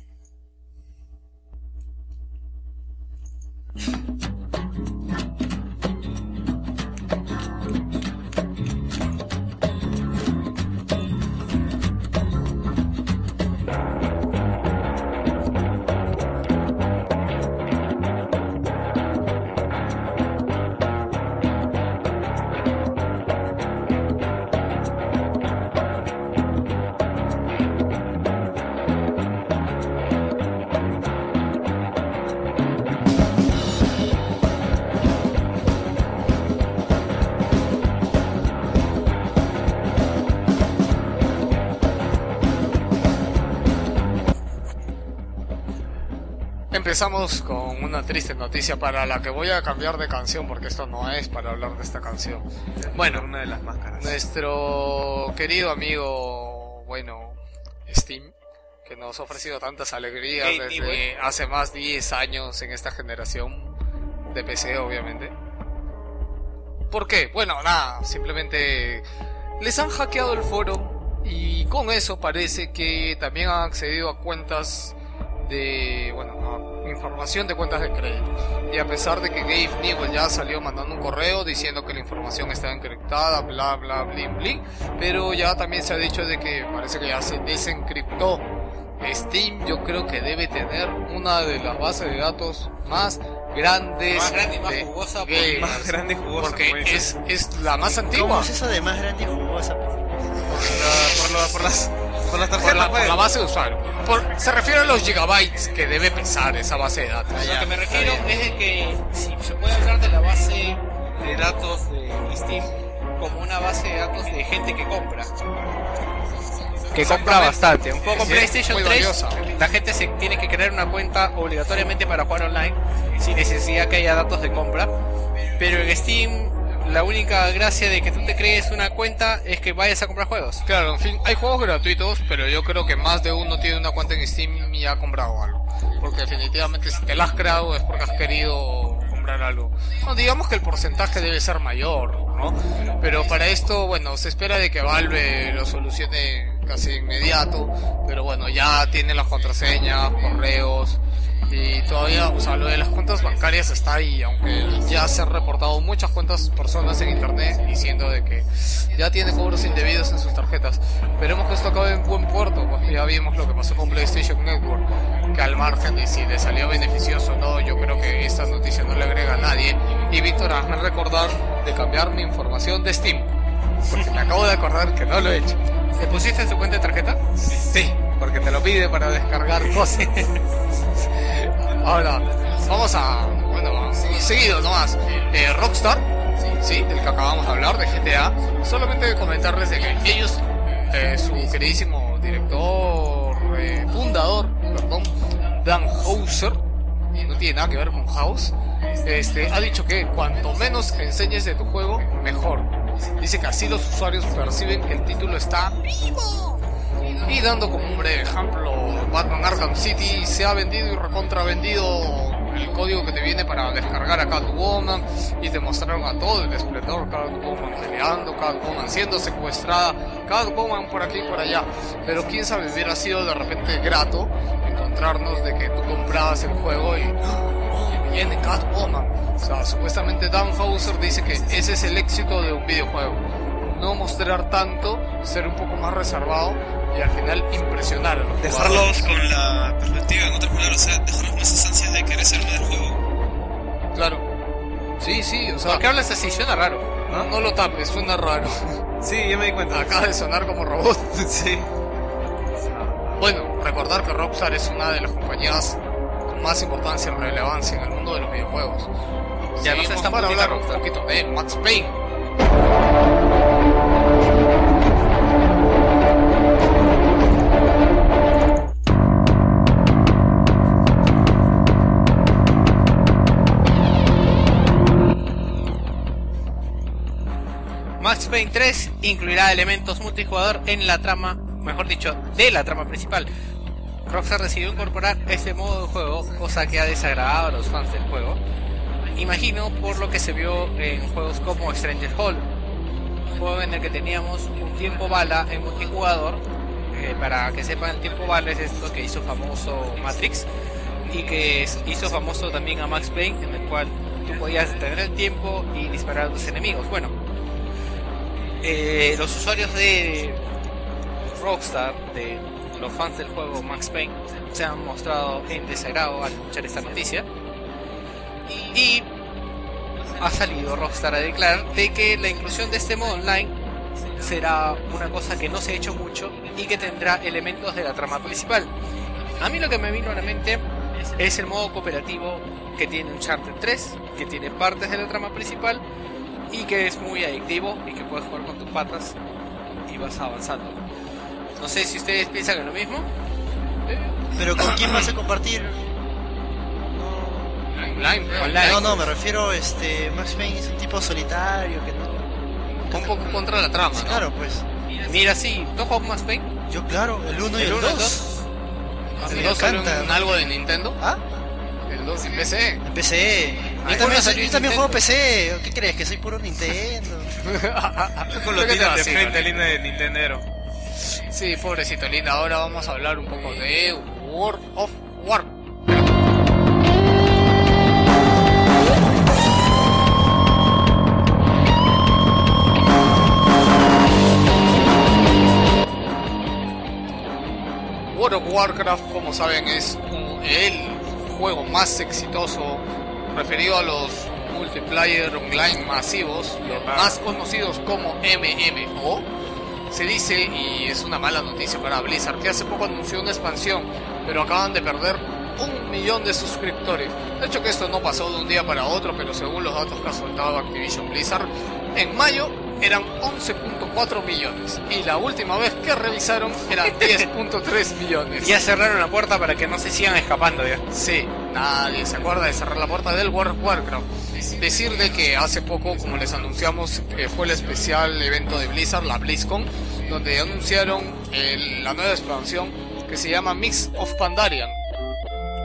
Empezamos con una triste noticia para la que voy a cambiar de canción porque esto no es para hablar de esta canción. Bueno, una de las máscaras. nuestro querido amigo, bueno, Steam, que nos ha ofrecido tantas alegrías Hey, desde hace más de 10 años en esta generación de PC, obviamente. ¿Por qué? Bueno, nada, simplemente les han hackeado el foro y con eso parece que también han accedido a cuentas de, bueno, a información de cuentas de crédito. Y a pesar de que Gabe Newell ya salió mandando un correo diciendo que la información está encriptada, bla, bla, blin, blin, pero ya también se ha dicho de que parece que ya se desencriptó. Steam yo creo que debe tener una de las bases de datos más grandes Más grande y más jugosa, gamers. Más grande y jugosa. porque es, es la más ¿Cómo antigua es eso de más grande y jugosa? por, la- por las, por las por la, por pues. la base de usuario Por- se refiere a los gigabytes que debe pesar esa base de datos A lo que me refiero es de que si se puede hablar de la base de datos de Steam como una base de datos de gente que compra. Que compra bastante. Un poco Sí, PlayStation muy 3, valiosa. la gente se tiene que crear una cuenta obligatoriamente para jugar online sin necesidad que haya datos de compra. Pero en Steam la única gracia de que tú te crees una cuenta es que vayas a comprar juegos. Claro, en fin, hay juegos gratuitos, pero yo creo que más de uno tiene una cuenta en Steam y ha comprado algo. Porque definitivamente si te la has creado es porque has querido comprar algo. No, digamos que el porcentaje debe ser mayor, ¿no? Pero para esto, bueno, se espera de que Valve lo solucione casi inmediato. Pero bueno, ya tiene las contraseñas, correos. Y todavía, o sea, lo de las cuentas bancarias está ahí, aunque ya se han reportado muchas cuentas personas en internet diciendo de que ya tiene cobros indebidos en sus tarjetas. Esperemos que esto acabe en buen puerto, pues ya vimos lo que pasó con PlayStation Network, que al margen de si le salió beneficioso o no, yo creo que esta noticia no le agrega a nadie. Y Víctor, hazme recordar de cambiar mi información de Steam, porque me acabo de acordar que no lo he hecho. ¿Te pusiste en tu cuenta de tarjeta? Sí, porque te lo pide para descargar cosas. Ahora, vamos a. Bueno, seguido nomás. Eh, Rockstar, sí, del que acabamos de hablar, de GTA. Solamente comentarles de que ellos, eh, su queridísimo director, eh, fundador, perdón, Dan Houser, no tiene nada que ver con House, este, ha dicho que cuanto menos enseñes de tu juego, mejor. Dice que así los usuarios perciben que el título está vivo. Y dando como un breve ejemplo, Batman Arkham City se ha vendido y recontravendido el código que te viene para descargar a Catwoman y te mostraron a todo el esplendor, Catwoman peleando, Catwoman siendo secuestrada, Catwoman por aquí y por allá. Pero quién sabe, hubiera sido de repente grato encontrarnos de que tú comprabas el juego y, viene Catwoman. O sea, supuestamente Dan Houser dice que ese es el éxito de un videojuego. No mostrar tanto, ser un poco más reservado y al final impresionar a los jugadores. Dejarlos con la perspectiva, en otras palabras, o sea, dejarlos con esas ansias de querer ser más del juego. Claro. Sí, sí, o sea, ¿Por qué hablas así? Suena raro. no, no lo tapes, suena raro. Sí, ya me di cuenta. Acaba de sonar como robot. Sí. Bueno, recordar que Rockstar es una de las compañías más importancia y relevancia en el mundo de los videojuegos. Ya no se está para hablar un poquito de Max Payne. Max Payne 3 incluirá elementos multijugador en la trama, mejor dicho, de la trama principal. Rockstar decidió incorporar este modo de juego, cosa que ha desagradado a los fans del juego. Imagino por lo que se vio en juegos como Stranger Hall, juego en el que teníamos un tiempo bala en multijugador. para que sepan, el tiempo bala es esto que hizo famoso Matrix y que hizo famoso también a Max Payne, en el cual tú podías detener el tiempo y disparar a tus enemigos. Bueno, eh, los usuarios de Rockstar, de los fans del juego Max Payne, se han mostrado en desagrado al escuchar esta noticia. Y ha salido Rockstar a declarar de que la inclusión de este modo online será una cosa que no se ha hecho mucho y que tendrá elementos de la trama principal. A mí lo que me vino a la mente es el modo cooperativo que tiene Uncharted 3, que tiene partes de la trama principal y que es muy adictivo y que puedes jugar con tus patas y vas avanzando. No sé si ustedes piensan en lo mismo. Pero ¿con quién vas a compartir? Online, pero Online. No, no, me refiero, este, Max Payne es un tipo solitario que no... un poco contra la trama, ¿no? Claro, pues, Mira, sí, ¿tú juegas Max Payne? yo claro, el 1 y El el uno y el 2. ¿El me dos salió encanta. en algo de Nintendo? ¿Ah? El 2 en PC. En PC. ¿cuándo Yo también, yo también juego PC. ¿Qué crees? ¿Que soy puro Nintendo? Con los ¿Qué te tiras de frente, línea de Nintendero. Sí, pobrecito Linda. Ahora vamos a hablar un poco de World of War. World of Warcraft, como saben, es un- el juego más exitoso referido a los multiplayer online masivos, los Ah. más conocidos como MMO. Se dice, y es una mala noticia para Blizzard, que hace poco anunció una expansión, pero acaban de perder un millón de suscriptores. De hecho que esto no pasó de un día para otro, pero según los datos que ha soltado Activision Blizzard, en mayo eran 11.4 millones. Y la última vez que revisaron eran 10.3 millones. Ya cerraron la puerta para que no se sigan escapando ya. Sí, nadie se acuerda de cerrar la puerta del World of Warcraft. Decir de que hace poco, como les anunciamos, eh, fue el especial evento de Blizzard, la BlizzCon, donde anunciaron el- la nueva expansión que se llama Mix of Pandarian.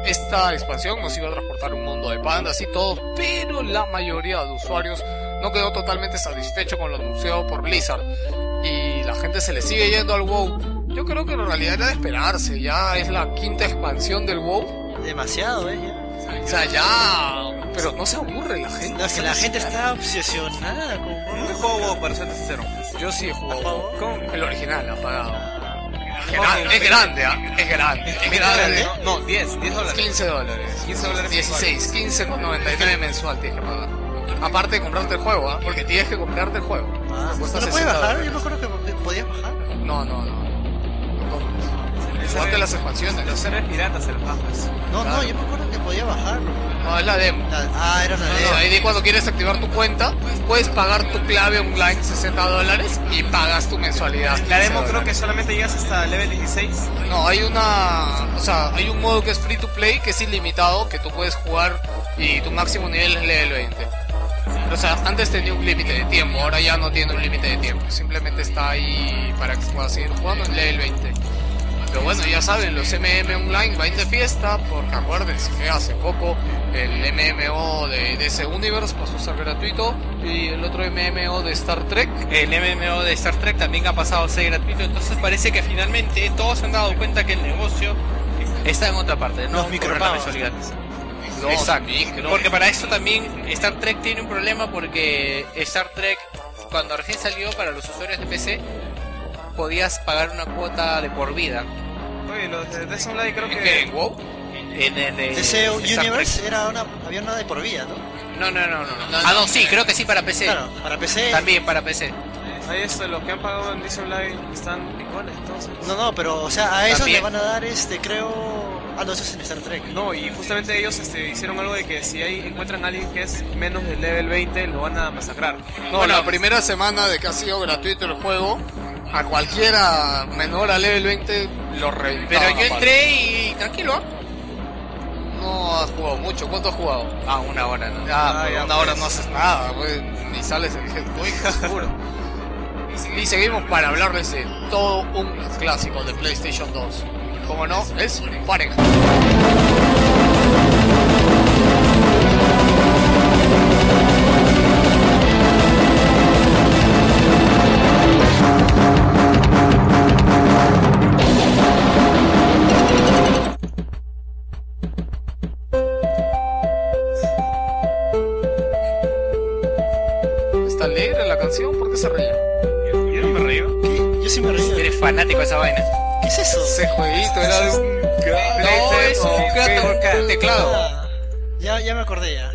Esta expansión nos iba a transportar un mundo de pandas y todo, pero la mayoría de usuarios no quedó totalmente satisfecho con lo anunciado por Blizzard. Y la gente se le sigue yendo al WoW. Yo creo que en realidad era de esperarse, ya es la quinta expansión del WoW. Demasiado, ¿eh? Ya. O sea, ya. Pero no se aburre la gente. No, que la gente está obsesionada con Nunca he jugado WoW, para ser sincero. Yo sí he jugado. ¿Cómo? El original, apagado. Es No, grande, no, es grande, ¿ah? es grande. Es grande. No, no, 10, 10 dólares. 15 dólares. 15 dólares 16, 15,99 mensual tienes que pagar. Aparte de comprarte el juego, ¿ah? Porque tienes que comprarte el juego. Ah, ¿No puedes 60 bajar? Yo me acuerdo que podías bajar. No, no. No compres. Jugate las expansiones. Los seres piratas se los bajas. No, Claro. no, yo me acuerdo que podía bajarlo. No, es la demo. La- ah, era una No, demo. no, ahí cuando quieres activar tu cuenta, puedes pagar tu clave online 60 dólares y pagas tu mensualidad. La 15 demo creo que solamente llegas hasta level 16. No, hay una. O sea, hay un modo que es free to play que es ilimitado, que tú puedes jugar y tu máximo nivel es level 20. O sea, antes tenía un límite de tiempo, ahora ya no tiene un límite de tiempo. Simplemente está ahí para que puedas seguir jugando en level 20. Pero bueno, ya saben, los MM Online van de fiesta, porque acuérdense que hace poco el MMO de DC Universe pasó a ser gratuito y el otro MMO de Star Trek El MMO de Star Trek también ha pasado a ser gratuito, entonces parece que finalmente todos se han dado cuenta que el negocio está en otra parte, no Los micropagos. No, Exacto. micro. Porque para eso también Star Trek tiene un problema porque Star Trek cuando recién salió para los usuarios de PC podías pagar una cuota de por vida. Oye, los de Death Online creo ¿En qué? que... ¿En WoW? En el de DC Star Universe era una, había una de por vida, ¿no? No, no, no, no, no. Ah, no. no, sí, creo que sí para PC. Claro, para PC. También para PC. Ahí este, los que han pagado en Death Online están iguales entonces. No, no, pero o sea, a eso le van a dar este, creo. Ah, no, eso es en Star Trek. No, y justamente ellos este, hicieron algo de que si ahí encuentran a alguien que es menos del level 20, lo van a masacrar. No, Bueno, la primera semana de que ha sido gratuito el juego, a cualquiera menor a level 20 lo reventaban. Pero yo entré y tranquilo. ¿ah? No has jugado mucho, ¿cuánto has jugado? Ah, una hora, ¿no? Ah, ya, una hora pues. no haces nada, pues, ni sales en el seguro. y seguimos para hablarles de todo un clásico de PlayStation 2. Como no, es Fahrenheit. Fanático de esa vaina. ¿Qué es eso? Ese jueguito era de un... No, es un gato teclado. Ya, ya me acordé ya.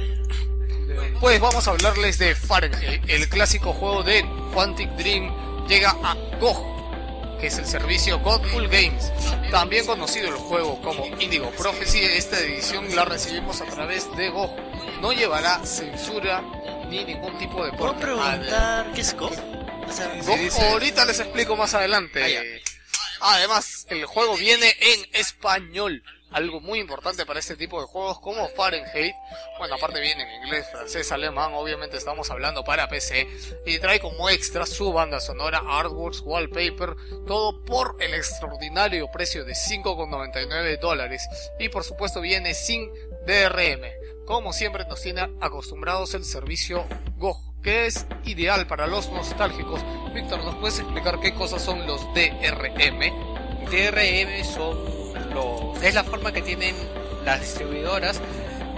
Pues vamos a hablarles de Fahrenheit, el clásico juego de Quantic Dream llega a GOG, que es el servicio Godful Games. También conocido el juego como Indigo Prophecy, esta edición la recibimos a través de GOG. No llevará censura ni ningún tipo de ¿Puedo corte. preguntar qué es GOG? O sea, GOG, dice- ahorita les explico más adelante. Además, el juego viene en español. Algo muy importante para este tipo de juegos como Fahrenheit. Bueno, aparte viene en inglés, francés, alemán. Obviamente estamos hablando para PC. Y trae como extra su banda sonora, artworks, wallpaper. Todo por el extraordinario precio de 5,99 dólares. Y por supuesto viene sin DRM. Como siempre nos tiene acostumbrados el servicio GOG, que es ideal para los nostálgicos. Víctor, ¿nos puedes explicar qué cosas son los DRM? DRM son los, es la forma que tienen las distribuidoras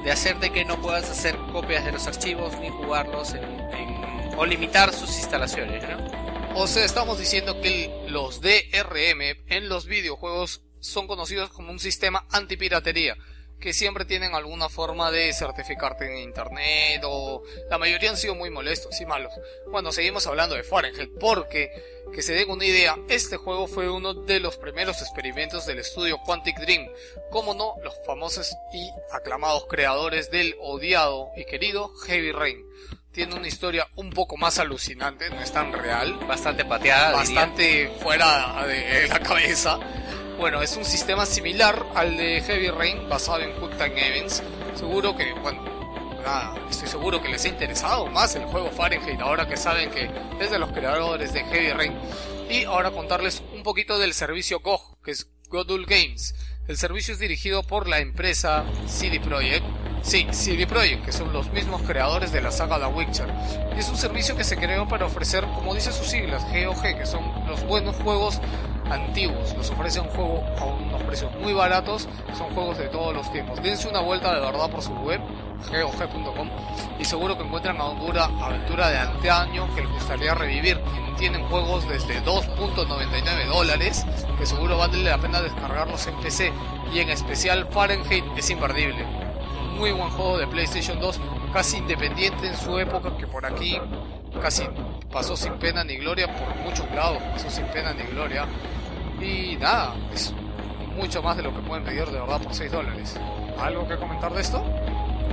de hacer de que no puedas hacer copias de los archivos ni jugarlos en, en- o limitar sus instalaciones, ¿no? O sea, estamos diciendo que los DRM en los videojuegos son conocidos como un sistema antipiratería, que siempre tienen alguna forma de certificarte en internet o la mayoría han sido muy molestos y malos. Bueno, seguimos hablando de Fahrenheit porque, que se den una idea, este juego fue uno de los primeros experimentos del estudio Quantic Dream, como no los famosos y aclamados creadores del odiado y querido Heavy Rain. Tiene una historia un poco más alucinante, no es tan real, Bastante pateada, diría. bastante fuera de la cabeza. Bueno, es un sistema similar al de Heavy Rain basado en Time Events. Seguro que, bueno, nada, estoy seguro que les ha interesado más el juego Fahrenheit ahora que saben que es de los creadores de Heavy Rain. Y ahora contarles un poquito del servicio GOG, que es Godul Games. El servicio es dirigido por la empresa CD Projekt. Sí, CD Projekt, que son los mismos creadores de la saga The Witcher. Y es un servicio que se creó para ofrecer, como dice sus siglas, GOG, que son los buenos juegos antiguos. Los ofrece un juego a unos precios muy baratos. Son juegos de todos los tiempos. Dense una vuelta de verdad por su web, gog.com, y seguro que encuentran a Honduras aventura de anteaño que les gustaría revivir. Tienen juegos desde 2.99 dólares, que seguro vale la pena descargarlos en PC. Y en especial Fahrenheit es imperdible. Muy buen juego de PlayStation 2, casi independiente en su época, que por aquí casi pasó sin pena ni gloria, por muchos lados pasó sin pena ni gloria. Y nada, es mucho más de lo que pueden pedir de verdad por 6 dólares. ¿Algo que comentar de esto?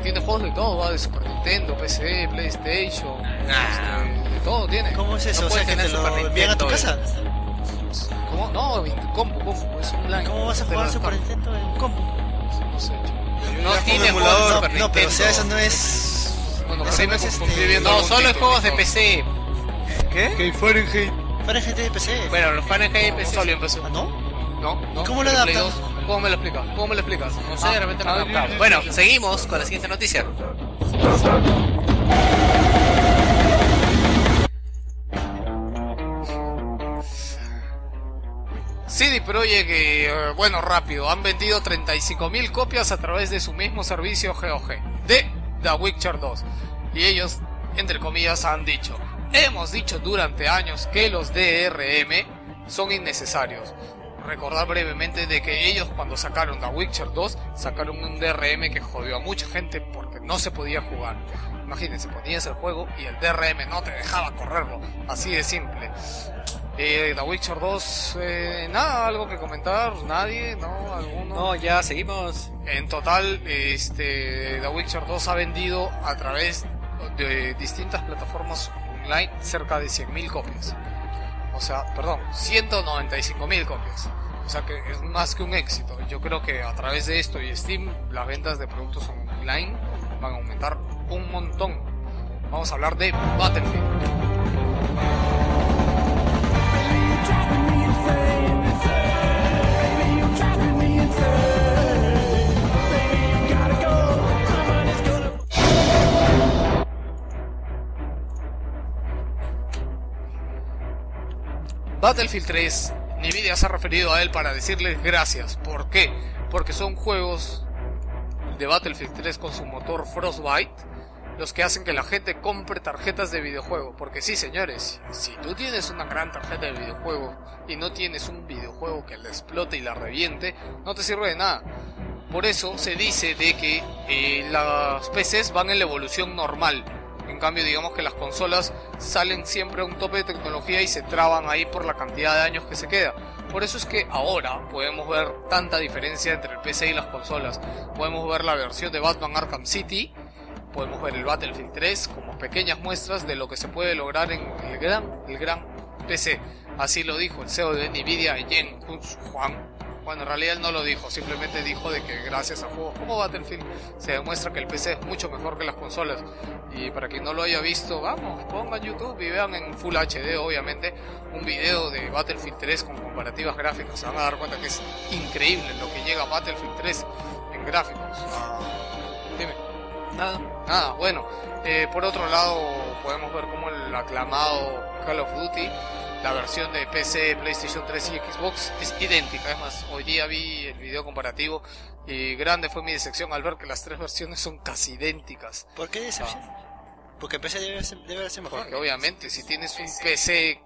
Tiene juegos de todo, va de Super Nintendo, PC, PlayStation, Nah. este, de todo tiene. ¿Cómo es eso? No o sea, que te lo Super envían a tu Nintendo, casa. ¿Cómo? No, combo, combo, es online. ¿Cómo vas a jugar Super. Nintendo en combo? No sé, chico. No tiene juegos de emulador. Super No, pero o sea, Nintendo. eso no es... Bueno, Eso no es, este, No, solo título, juegos de no. PC. ¿Qué? Fahrenheit. Para gente de PC. Bueno, los Fahrenheit No PC. salió en PC. ¿Ah, no? No, no. cómo lo adaptan? 2, ¿Cómo me lo explicas? ¿Cómo me lo explicas? No sé, de repente lo Ah, adaptaron. yo- Bueno, seguimos con la siguiente noticia. CD Projekt, eh, bueno, rápido, han vendido 35.000 copias a través de su mismo servicio GOG de The Witcher 2. Y ellos, entre comillas, han dicho, hemos dicho durante años que los DRM son innecesarios. Recordar brevemente de que ellos cuando sacaron The Witcher 2 sacaron un DRM que jodió a mucha gente porque no se podía jugar. Imagínense, ponías el juego y el DRM no te dejaba correrlo, así de simple. Eh, The Witcher 2, eh, nada, algo que comentar, nadie, no, alguno. No, ya seguimos. En total, este, The Witcher 2 ha vendido a través de distintas plataformas online cerca de 100.000 copias. O sea, perdón, 195.000 copias. O sea que es más que un éxito. Yo creo que a través de esto y Steam, las ventas de productos online van a aumentar un montón. Vamos a hablar de Battlefield. Battlefield 3, Nvidia se ha referido a él para decirles gracias. ¿Por qué? Porque son juegos de Battlefield 3 con su motor Frostbite los que hacen que la gente compre tarjetas de videojuego. Porque sí, señores, si tú tienes una gran tarjeta de videojuego y no tienes un videojuego que la explote y la reviente, no te sirve de nada. Por eso se dice de que eh, las PCs van en la evolución normal. En cambio, digamos que las consolas salen siempre a un tope de tecnología y se traban ahí por la cantidad de años que se queda. Por eso es que ahora podemos ver tanta diferencia entre el PC y las consolas. Podemos ver la versión de Batman Arkham City, podemos ver el Battlefield 3 como pequeñas muestras de lo que se puede lograr en el gran, el gran PC. Así lo dijo el CEO de Nvidia, Yen Juan. Bueno, en realidad él no lo dijo, simplemente dijo de que gracias a juegos como Battlefield se demuestra que el PC es mucho mejor que las consolas. Y para quien no lo haya visto, vamos, pongan YouTube y vean en Full HD, obviamente, un video de Battlefield 3 con comparativas gráficas. Se van a dar cuenta que es increíble lo que llega a Battlefield 3 en gráficos. Ah, Dime. Nada. Nada, bueno. eh, por otro lado, podemos ver como el aclamado Call of Duty, la versión de PC, PlayStation 3 y Xbox es idéntica. Es más, hoy día vi el video comparativo y grande fue mi decepción al ver que las tres versiones son casi idénticas. ¿Por qué decepción? Porque PC debe ser, debe ser mejor. Porque obviamente si tienes un PC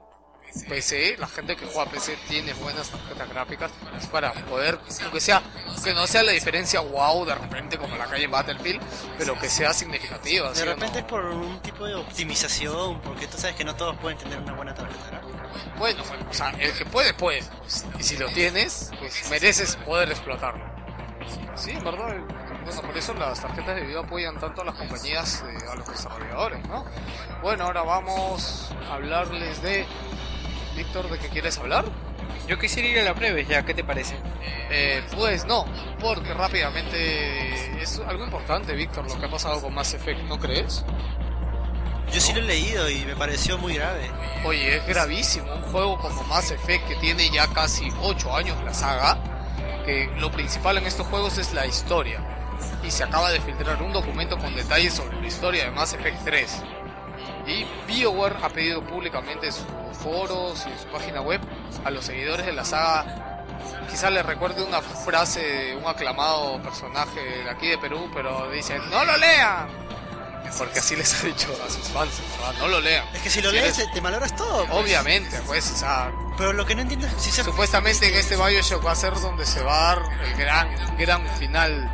PC, la gente que juega PC tiene buenas tarjetas gráficas para poder, aunque sea, que no sea la diferencia wow de repente como la calle Battlefield, pero que sea significativa. ¿sí De o repente no? es por un tipo de optimización, porque tú sabes que no todos pueden tener una buena tarjeta gráfica. Bueno, o sea, el que puede, puede. y si lo tienes, pues mereces poder explotarlo. Sí, en verdad. Bueno, por eso las tarjetas de video apoyan tanto a las compañías, eh, a los desarrolladores, ¿no? Bueno, ahora vamos a hablarles de... Víctor, ¿de qué quieres hablar? Yo quisiera ir a la prueba ya, ¿qué te parece? Eh, pues no, porque rápidamente es algo importante, Víctor, lo que ha pasado con Mass Effect, ¿no crees? Yo sí lo he leído y me pareció muy grave. Oye, es gravísimo. Un juego como Mass Effect que tiene ya casi 8 años la saga, que lo principal en estos juegos es la historia. Y se acaba de filtrar un documento con detalles sobre la historia de Mass Effect 3. Y BioWare ha pedido públicamente en sus foros y en su página web a los seguidores de la saga. Quizás les recuerde una frase de un aclamado personaje de aquí de Perú, pero dicen, no lo lean. Porque así les ha dicho a sus fans, no lo lean. Es que si lo Si lees eres- te, maloras todo. pues. Obviamente, pues, o sea, Pero lo que no entiendo es si se... supuestamente en este Bioshock va a ser donde se va a dar el gran, gran final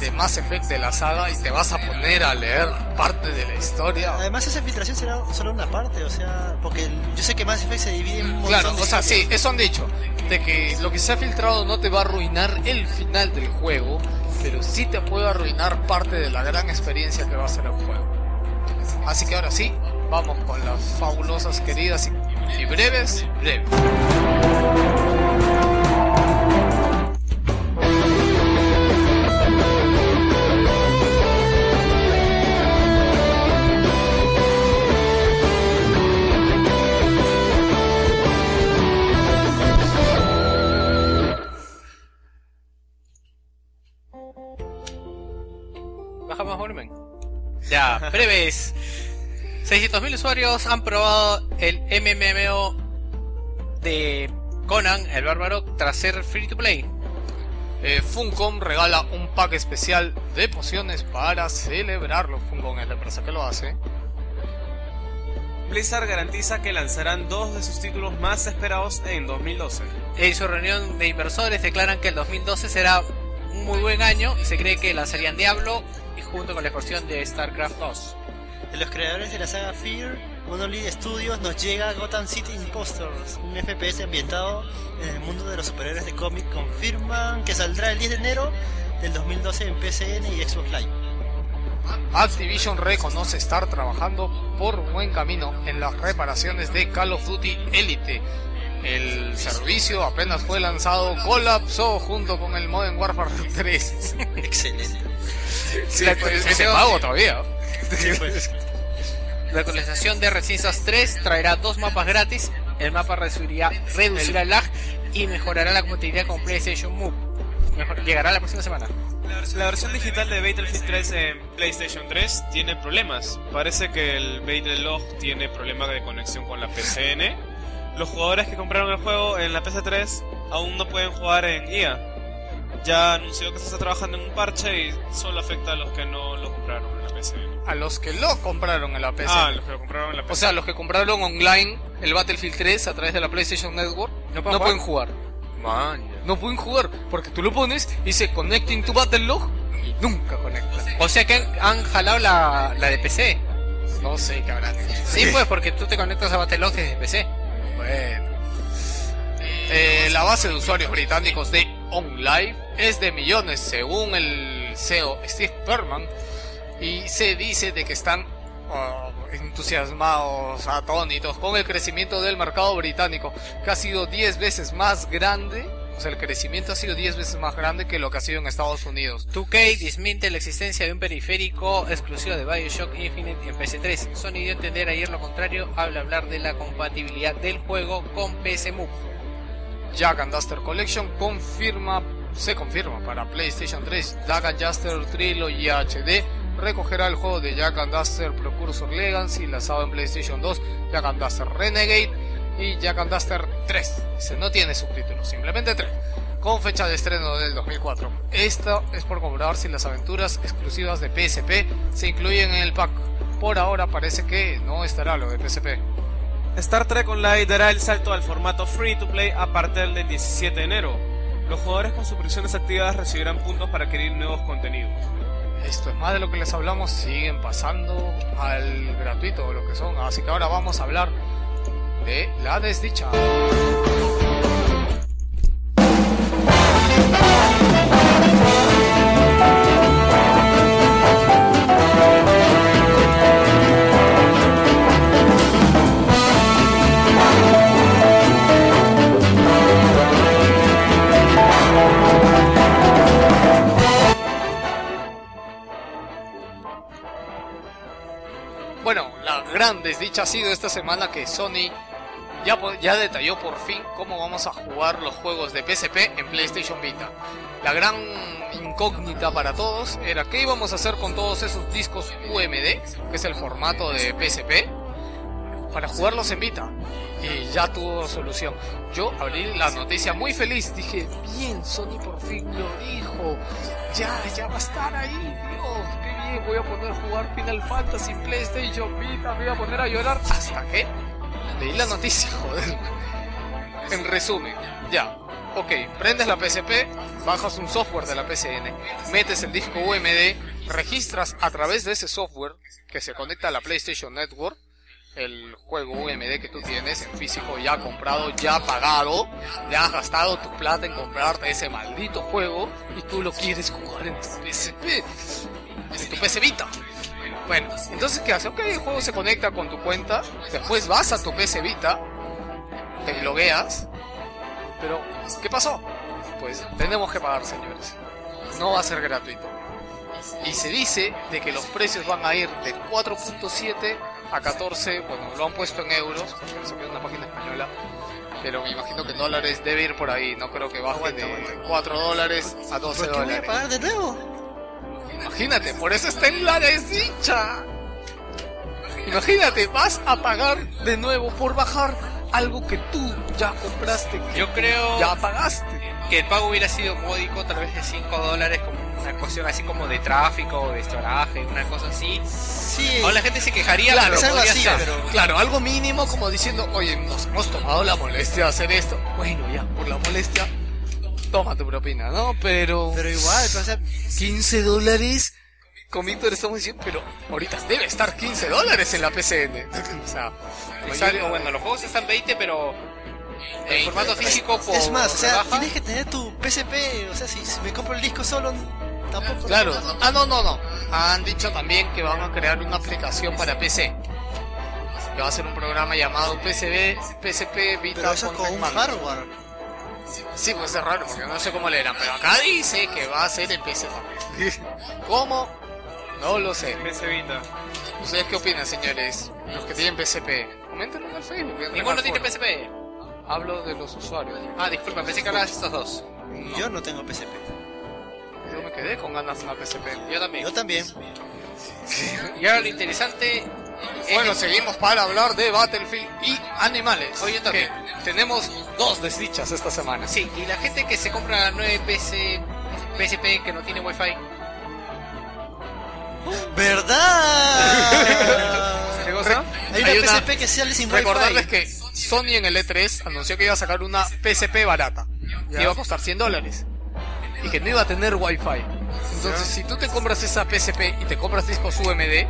de Mass Effect de la saga y te vas a poner a leer parte de la historia. Además esa filtración será solo una parte, o sea, porque yo sé que Mass Effect se divide en un montón Claro, de o sea, sí, historias. eso han dicho, de que lo que se ha filtrado no te va a arruinar el final del juego, pero sí te puede arruinar parte de la gran experiencia que va a ser el juego. Así que ahora sí, vamos con las fabulosas, queridas y, y breves, breves. Ya, breves. 600.000 usuarios han probado el MMO de Conan, el bárbaro, tras ser free to play. Eh, Funcom regala un pack especial de pociones para celebrarlo. Funcom es la empresa que lo hace. Blizzard garantiza que lanzarán dos de sus títulos más esperados en 2012. En su reunión de inversores declaran que el 2012 será un muy buen año y se cree que lanzarían Diablo junto con la expansión de StarCraft 2. De los creadores de la saga Fear, Monolith Studios nos llega Gotham City Impostors, un FPS ambientado en el mundo de los superhéroes de cómic. Confirman que saldrá el 10 de enero del 2012 en PCN y Xbox Live. Activision reconoce estar trabajando por buen camino en las reparaciones de Call of Duty Elite. El servicio apenas fue lanzado, colapsó junto con el Modern Warfare 3. Excelente. Sí, La pues, actualización- ese pago todavía. La actualización de Resistance 3 traerá dos mapas gratis. El mapa reducirá, reducirá el lag y mejorará la compatibilidad con PlayStation Move. Mejor- llegará la próxima semana. La, vers- la versión digital de Battlefield 3 en PlayStation 3 tiene problemas. Parece que el Battlelog tiene problema de conexión con la PCN. Los jugadores que compraron el juego en la PC3 aún no pueden jugar en IA. Ya anunció que se está trabajando en un parche y solo afecta a los que no lo compraron en la PCN. A los que lo compraron en la PC. Ah, los que lo compraron en la PC. O sea, los que compraron online el Battlefield 3 a través de la PlayStation Network no, pueden pueden jugar. No pueden jugar porque tú lo pones y dice connecting to Battlelog y nunca conecta. O sea que han, han jalado la, la de PC. No sé qué habrán hecho. Sí, pues porque tú te conectas a Battlelog desde PC. Bueno. Eh, la base de usuarios británicos de OnLive es de millones, según el CEO Steve Perman, y se dice de que están oh, entusiasmados, atónitos con el crecimiento del mercado británico, que ha sido 10 veces más grande, o sea, el crecimiento ha sido 10 veces más grande que lo que ha sido en Estados Unidos. 2K desmiente la existencia de un periférico exclusivo de Bioshock Infinite en PC3. Sony dio entender ayer lo contrario al hablar de la compatibilidad del juego con PC Move. Jack and Duster Collection confirma se confirma para PlayStation 3, Jack and Duster Trilogy HD recogerá el juego de Jack and Duster Precursor Legacy lanzado en PlayStation 2, Jack and Duster Renegade y Jack and Duster 3. Dice, no tiene subtítulos, simplemente 3. Con fecha de estreno del 2004. Esto es por comprobar si las aventuras exclusivas de PSP se incluyen en el pack. Por ahora parece que no estará lo de PSP. Star Trek Online dará el salto al formato free to play a partir del 17 de enero. Los jugadores con suscripciones activadas recibirán puntos para adquirir nuevos contenidos. Esto es más de lo que les hablamos, siguen pasando al gratuito o lo que son. Así que ahora vamos a hablar de la desdicha. Gran desdicha ha sido esta semana que Sony ya, ya detalló por fin cómo vamos a jugar los juegos de PSP en PlayStation Vita. La gran incógnita para todos era qué íbamos a hacer con todos esos discos UMD, que es el formato de PSP, para jugarlos en Vita. Y ya tuvo solución. Yo abrí la noticia muy feliz, dije, bien, Sony por fin lo dijo. Ya, ya va a estar ahí, voy a poder jugar Final Fantasy PlayStation Vita, me voy a poner a llorar. ¿Hasta qué? Leí la noticia, joder. En resumen, ya. Ok, prendes la PSP, bajas un software de la PCN, metes el disco UMD, registras a través de ese software que se conecta a la PlayStation Network el juego UMD que tú tienes en físico ya comprado, ya pagado, ya has gastado tu plata en comprarte ese maldito juego y tú lo quieres jugar en tu PSP, en tu PC Vita. Bueno, entonces ¿qué hace? Ok, el juego se conecta con tu cuenta, después vas a tu PC Vita, te logueas, pero ¿qué pasó? Pues tenemos que pagar, señores. No va a ser gratuito. Y se dice de que los precios van a ir de 4.7 a 14, bueno, lo han puesto en euros, porque no es una página española, pero me imagino que en dólares debe ir por ahí, no creo que baje de aguanta. 4 dólares a 12 ¿Por qué voy a pagar de nuevo? Imagínate, por eso está en la desdicha. Imagínate, vas a pagar de nuevo por bajar algo que tú ya compraste, que Yo creo ya pagaste. que el pago hubiera sido módico, tal vez de 5 dólares, como una cuestión así como de tráfico o de estoraje, una cosa así. Sí. Ahora la gente se quejaría, Claro, pero podría así, ser. pero- Claro, algo mínimo como diciendo, oye, nos hemos tomado la molestia de hacer esto. Bueno, ya, por la molestia, toma tu propina, ¿no? Pero... Pero igual, sea, 15 dólares. Con Víctor estamos diciendo, pero ahorita debe estar 15 dólares en la PCN. o sea, Exacto, bueno, los juegos están 20, pero en formato físico por es más, o sea, rebaja, tienes que tener tu PSP. O sea, si, si me compro el disco solo, tampoco. Claro, no- ah, no, no, no. Han dicho también que van a crear una aplicación para PC. Que va a ser un programa llamado PCB, PSP Vita Pero eso es con un hardware. Sí, pues es raro, porque no sé cómo le eran, pero acá dice que va a ser en PC también. ¿Cómo? No lo sé. PC Vita. ¿Ustedes qué opinan, señores? Los que tienen PSP. Coméntenlo en el Facebook. el Ninguno tiene. PSP. Hablo de los usuarios. Ah, disculpa, pensé que hablabas de estos dos. Yo no tengo PSP. Yo me quedé con ganas de una PSP. Yo también. Yo también. Y ahora lo interesante es Bueno, seguimos para hablar de Battlefield y animales. Oye. Que tenemos dos desdichas esta semana. Sí, y la gente que se compra la 9 PC, PSP que no tiene wifi, ¿Verdad? ¿Qué cosa? Hay una Hay una- PSP que sale sin Recordarles wifi. que Sony en el E3 anunció que iba a sacar una PSP barata. Que iba a costar 100 dólares. Y que no iba a tener wifi. Entonces, si tú te compras esa PSP y te compras discos UMD,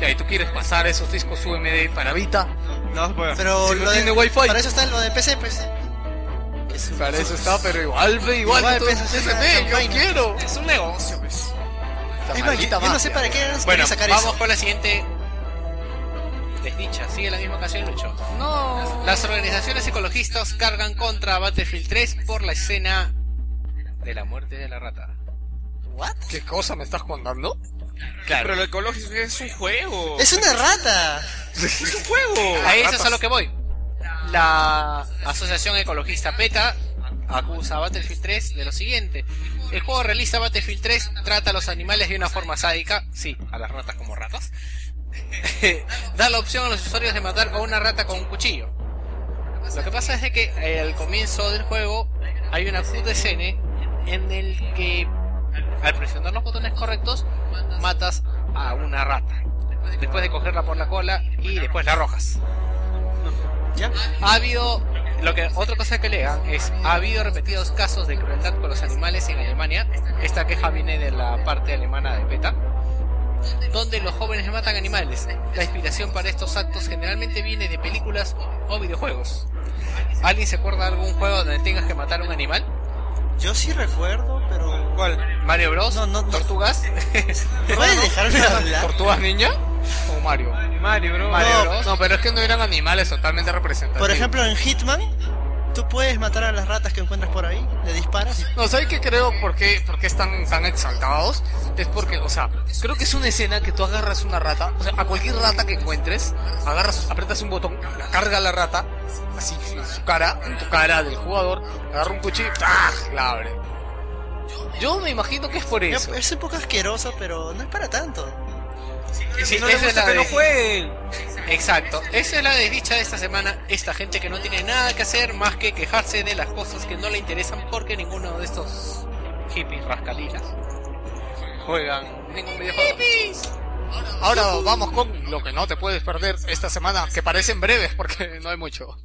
y ahí tú quieres pasar esos discos UMD para Vita, No puede. Pero Si no lo de- tiene wifi. Para eso está lo de PC, pues. Es- para eso está, pero igual, ve, igual, Igual, pues, yo quiero. Es un negocio, pues. Es más, yo, maldita yo no sé para qué Bueno, sacar vamos eso. con la siguiente desdicha. Sigue la misma canción, Lucho. No. Las organizaciones ecologistas cargan contra Battlefield 3 por la escena de la muerte de la rata. ¿What? ¿Qué cosa me estás contando? Pero lo ecológico es un juego. Es una rata. Es un juego. A eso es a lo que voy. La Asociación Ecologista PETA acusa a Battlefield 3 de lo siguiente. El juego realista Battlefield 3 trata a los animales de una forma sádica, sí, a las ratas como ratas. da la opción a los usuarios de matar con una rata con un cuchillo. Lo que pasa es de que eh, al comienzo del juego hay una cutscene en el que al presionar los botones correctos matas a una rata. Después de cogerla por la cola y después la arrojas. ¿Ya? Ha habido, lo que otra cosa que lean es, ha habido repetidos casos de crueldad con los animales en Alemania. Esta queja viene de la parte alemana de PETA, donde los jóvenes matan animales. La inspiración para estos actos generalmente viene de películas o videojuegos. ¿Alguien se acuerda de algún juego donde tengas que matar a un animal? Yo sí recuerdo, pero... ¿Cuál? Mario Bros. No, no, no. Tortugas. ¿Puedes dejarme hablar? ¿Tortugas ninja o Mario? Mario, bro. Mario No, Bros. No, pero es que no eran animales totalmente representativos. Por ejemplo, en Hitman, tú puedes matar a las ratas que encuentras por ahí, le disparas. No, ¿sabes qué creo por qué, por qué están tan exaltados? Es porque, o sea, creo que es una escena que tú agarras una rata, o sea, a cualquier rata que encuentres, agarras, apretas un botón, la carga la rata, así en su cara, en tu cara del jugador, agarra un cuchillo y ¡pah! la abre. Yo me imagino que es por eso. Es un poco asqueroso, pero no es para tanto. Y si no les gusta que no jueguen. Exacto, esa es la desdicha de esta semana. Esta gente que no tiene nada que hacer más que quejarse de las cosas que no le interesan porque ninguno de estos hippies rascalinas juegan ningún videojuego. Ahora vamos con lo que no te puedes perder esta semana, que parecen breves porque no hay mucho.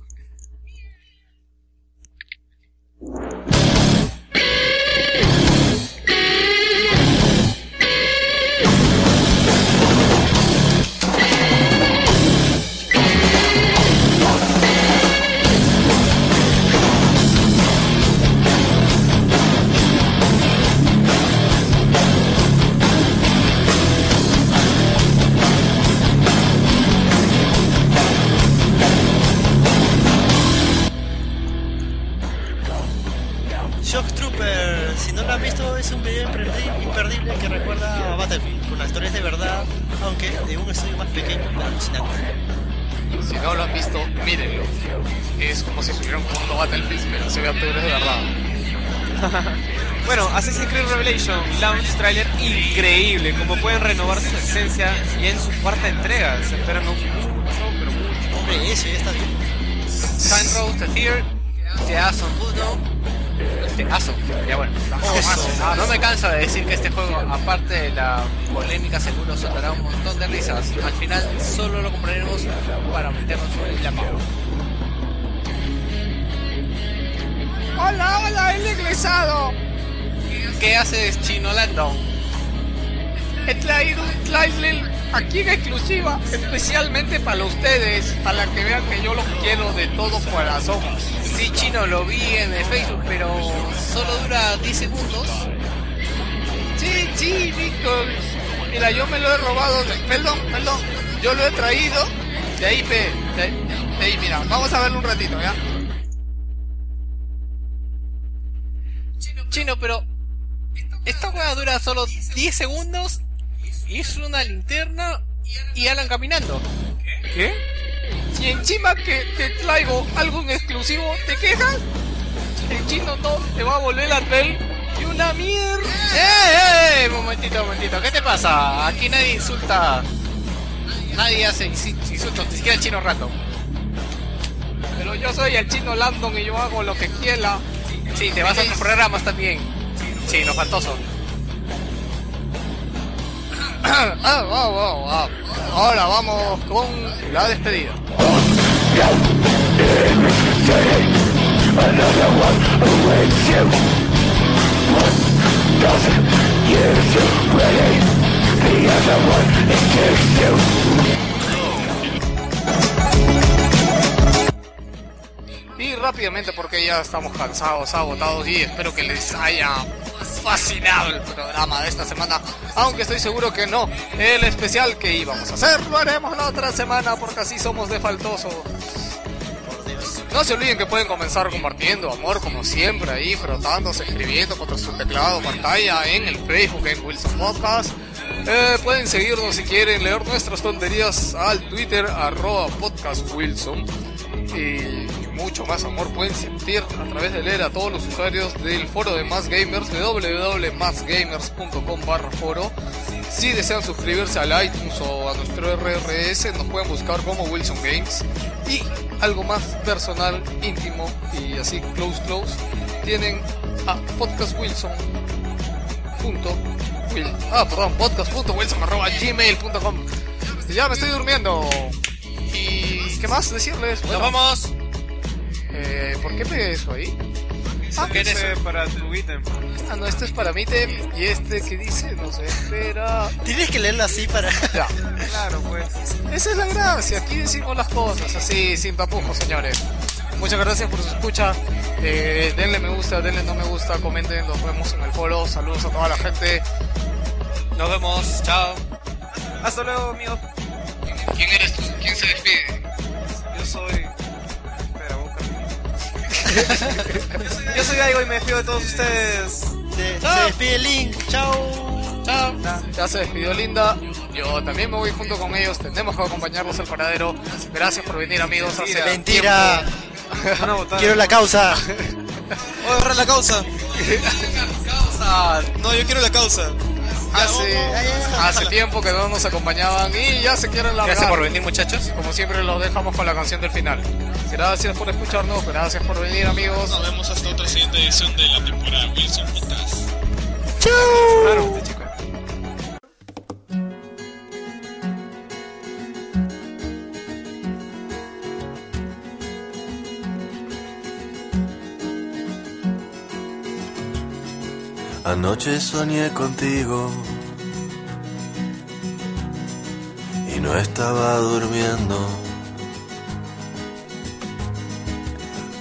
Es un video imperdi- imperdible que recuerda a Battlefield, con actores de verdad, aunque de un estudio más pequeño, pero alucinante. Si no lo han visto, mírenlo. Es como si estuvieran jugando Battlefield, pero se ve actores de verdad. Bueno, Assassin's Creed Revelation Launch Trailer increíble, como pueden renovar su esencia y en su cuarta entrega. Se esperan un mucho, pero mucho. Hombre, eso ya está bien. Time Rose the Fear, The Asom 1, The Asom, ya bueno. Eso. No me canso de decir que este juego, aparte de la polémica, seguro soltará un montón de risas. Al final solo lo compraremos para meternos en la mano. ¡Hola, hola, el egresado! ¿Qué haces, Chino Landon? He traído un trailer aquí en exclusiva, especialmente para ustedes, para que vean que yo los quiero de todo corazón. Sí, Chino, lo vi en el Facebook, pero solo dura 10 segundos. Sí, sí, Víctor. Mira, yo me lo he robado. de- Perdón, perdón. Yo lo he traído. De ahí, pe. De, de ahí, mira. Vamos a verlo un ratito, ¿ya? Chino, pero esta hueá dura solo 10 segundos es una linterna y Alan caminando. ¿Qué? Si encima que te traigo algo exclusivo, ¿te quejas? El chino no te va a volver a traer y una mierda. ¡Eh, eh! Momentito, momentito. ¿Qué te pasa? Aquí nadie insulta. Nadie hace insultos, ni siquiera el chino rato. Pero yo soy el chino Landon y yo hago lo que quiera. Sí, te vas a otros programas también. Chino faltoso. Ah. Ahora vamos con la despedida. Y rápidamente porque ya estamos cansados, agotados y espero que les haya fascinado el programa de esta semana, aunque estoy seguro que no. El especial que íbamos a hacer lo haremos la otra semana porque así somos de faltoso. Por Dios. No se olviden que pueden comenzar compartiendo amor como siempre ahí, frotándose, escribiendo contra su teclado, pantalla, en el Facebook, en Wilson Podcast. Eh, pueden seguirnos si quieren leer nuestras tonterías al Twitter, arroba podcast y mucho más amor pueden sentir a través de leer a todos los usuarios del foro de Más Gamers de www.masgamers.com barra foro. Si desean suscribirse al iTunes o a nuestro RRS, nos pueden buscar como Wilson Games. Y algo más personal, íntimo y así close close, tienen a podcastwilson.will ah, perdón, podcast.wilson.gmail.com Ya me estoy durmiendo. ¿Y qué más decirles? Nos vamos. Eh, ¿Por qué pegué eso ahí? Ah, ¿Qué es Ese eso? para tu ítem. Ah, no, este es para mi tem y este que dice, no sé, espera. Tienes que leerlo así para. Ya. Claro, pues. Esa es la gracia, aquí decimos las cosas así, sin tapujos, señores. Muchas gracias por su escucha. Eh, denle me gusta, denle no me gusta, comenten, nos vemos en el foro. Saludos a toda la gente. Nos vemos. Chao. Hasta luego, amigos. ¿Quién eres tú? ¿Quién se despide? Yo soy. Yo soy Daigo y me despido de todos ustedes. Se, se despide Link. Chao. Chao. Ya se despidió Linda. Yo también me voy junto con ellos. Tenemos que acompañarlos al paradero. Gracias por venir, amigos. Hace Mentira. botada. Quiero la causa. Voy a agarrar la causa. No, yo quiero la causa. Hace, hace tiempo que no nos acompañaban y ya se quieren largar. Gracias por venir, muchachos. Como siempre los dejamos con la canción del final. Gracias por escucharnos, gracias por venir amigos. Nos vemos hasta otra siguiente edición de la temporada Wilson Podcast. Raro este chico. Anoche soñé contigo y no estaba durmiendo.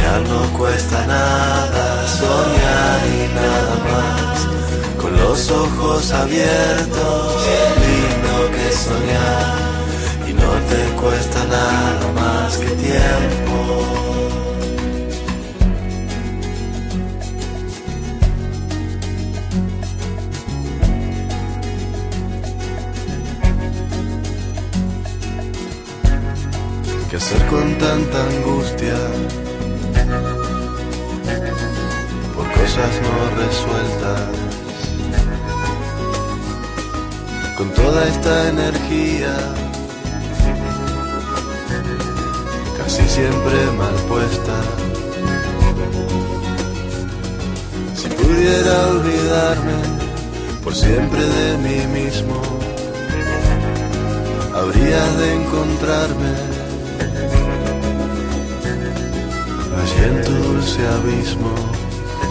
Soñar no cuesta nada. Soñar y nada más. Con los ojos abiertos. Lindo que soñar. Y no te cuesta nada más que tiempo. ¿Qué hacer con tanta angustia? Cosas no resueltas. Con toda esta energía, casi siempre mal puesta. Si pudiera olvidarme por siempre de mí mismo, habría de encontrarme allí en tu dulce abismo.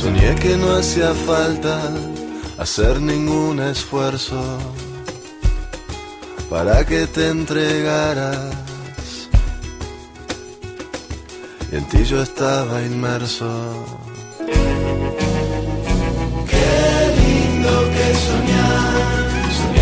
Soñé que no hacía falta hacer ningún esfuerzo para que te entregaras. Y en ti yo estaba inmerso.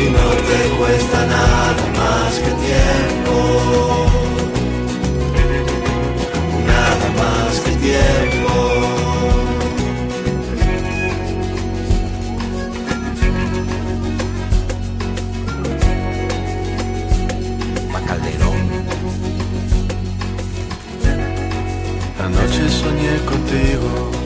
Y no te cuesta nada más que tiempo. Nada más que tiempo. Anoche soñé contigo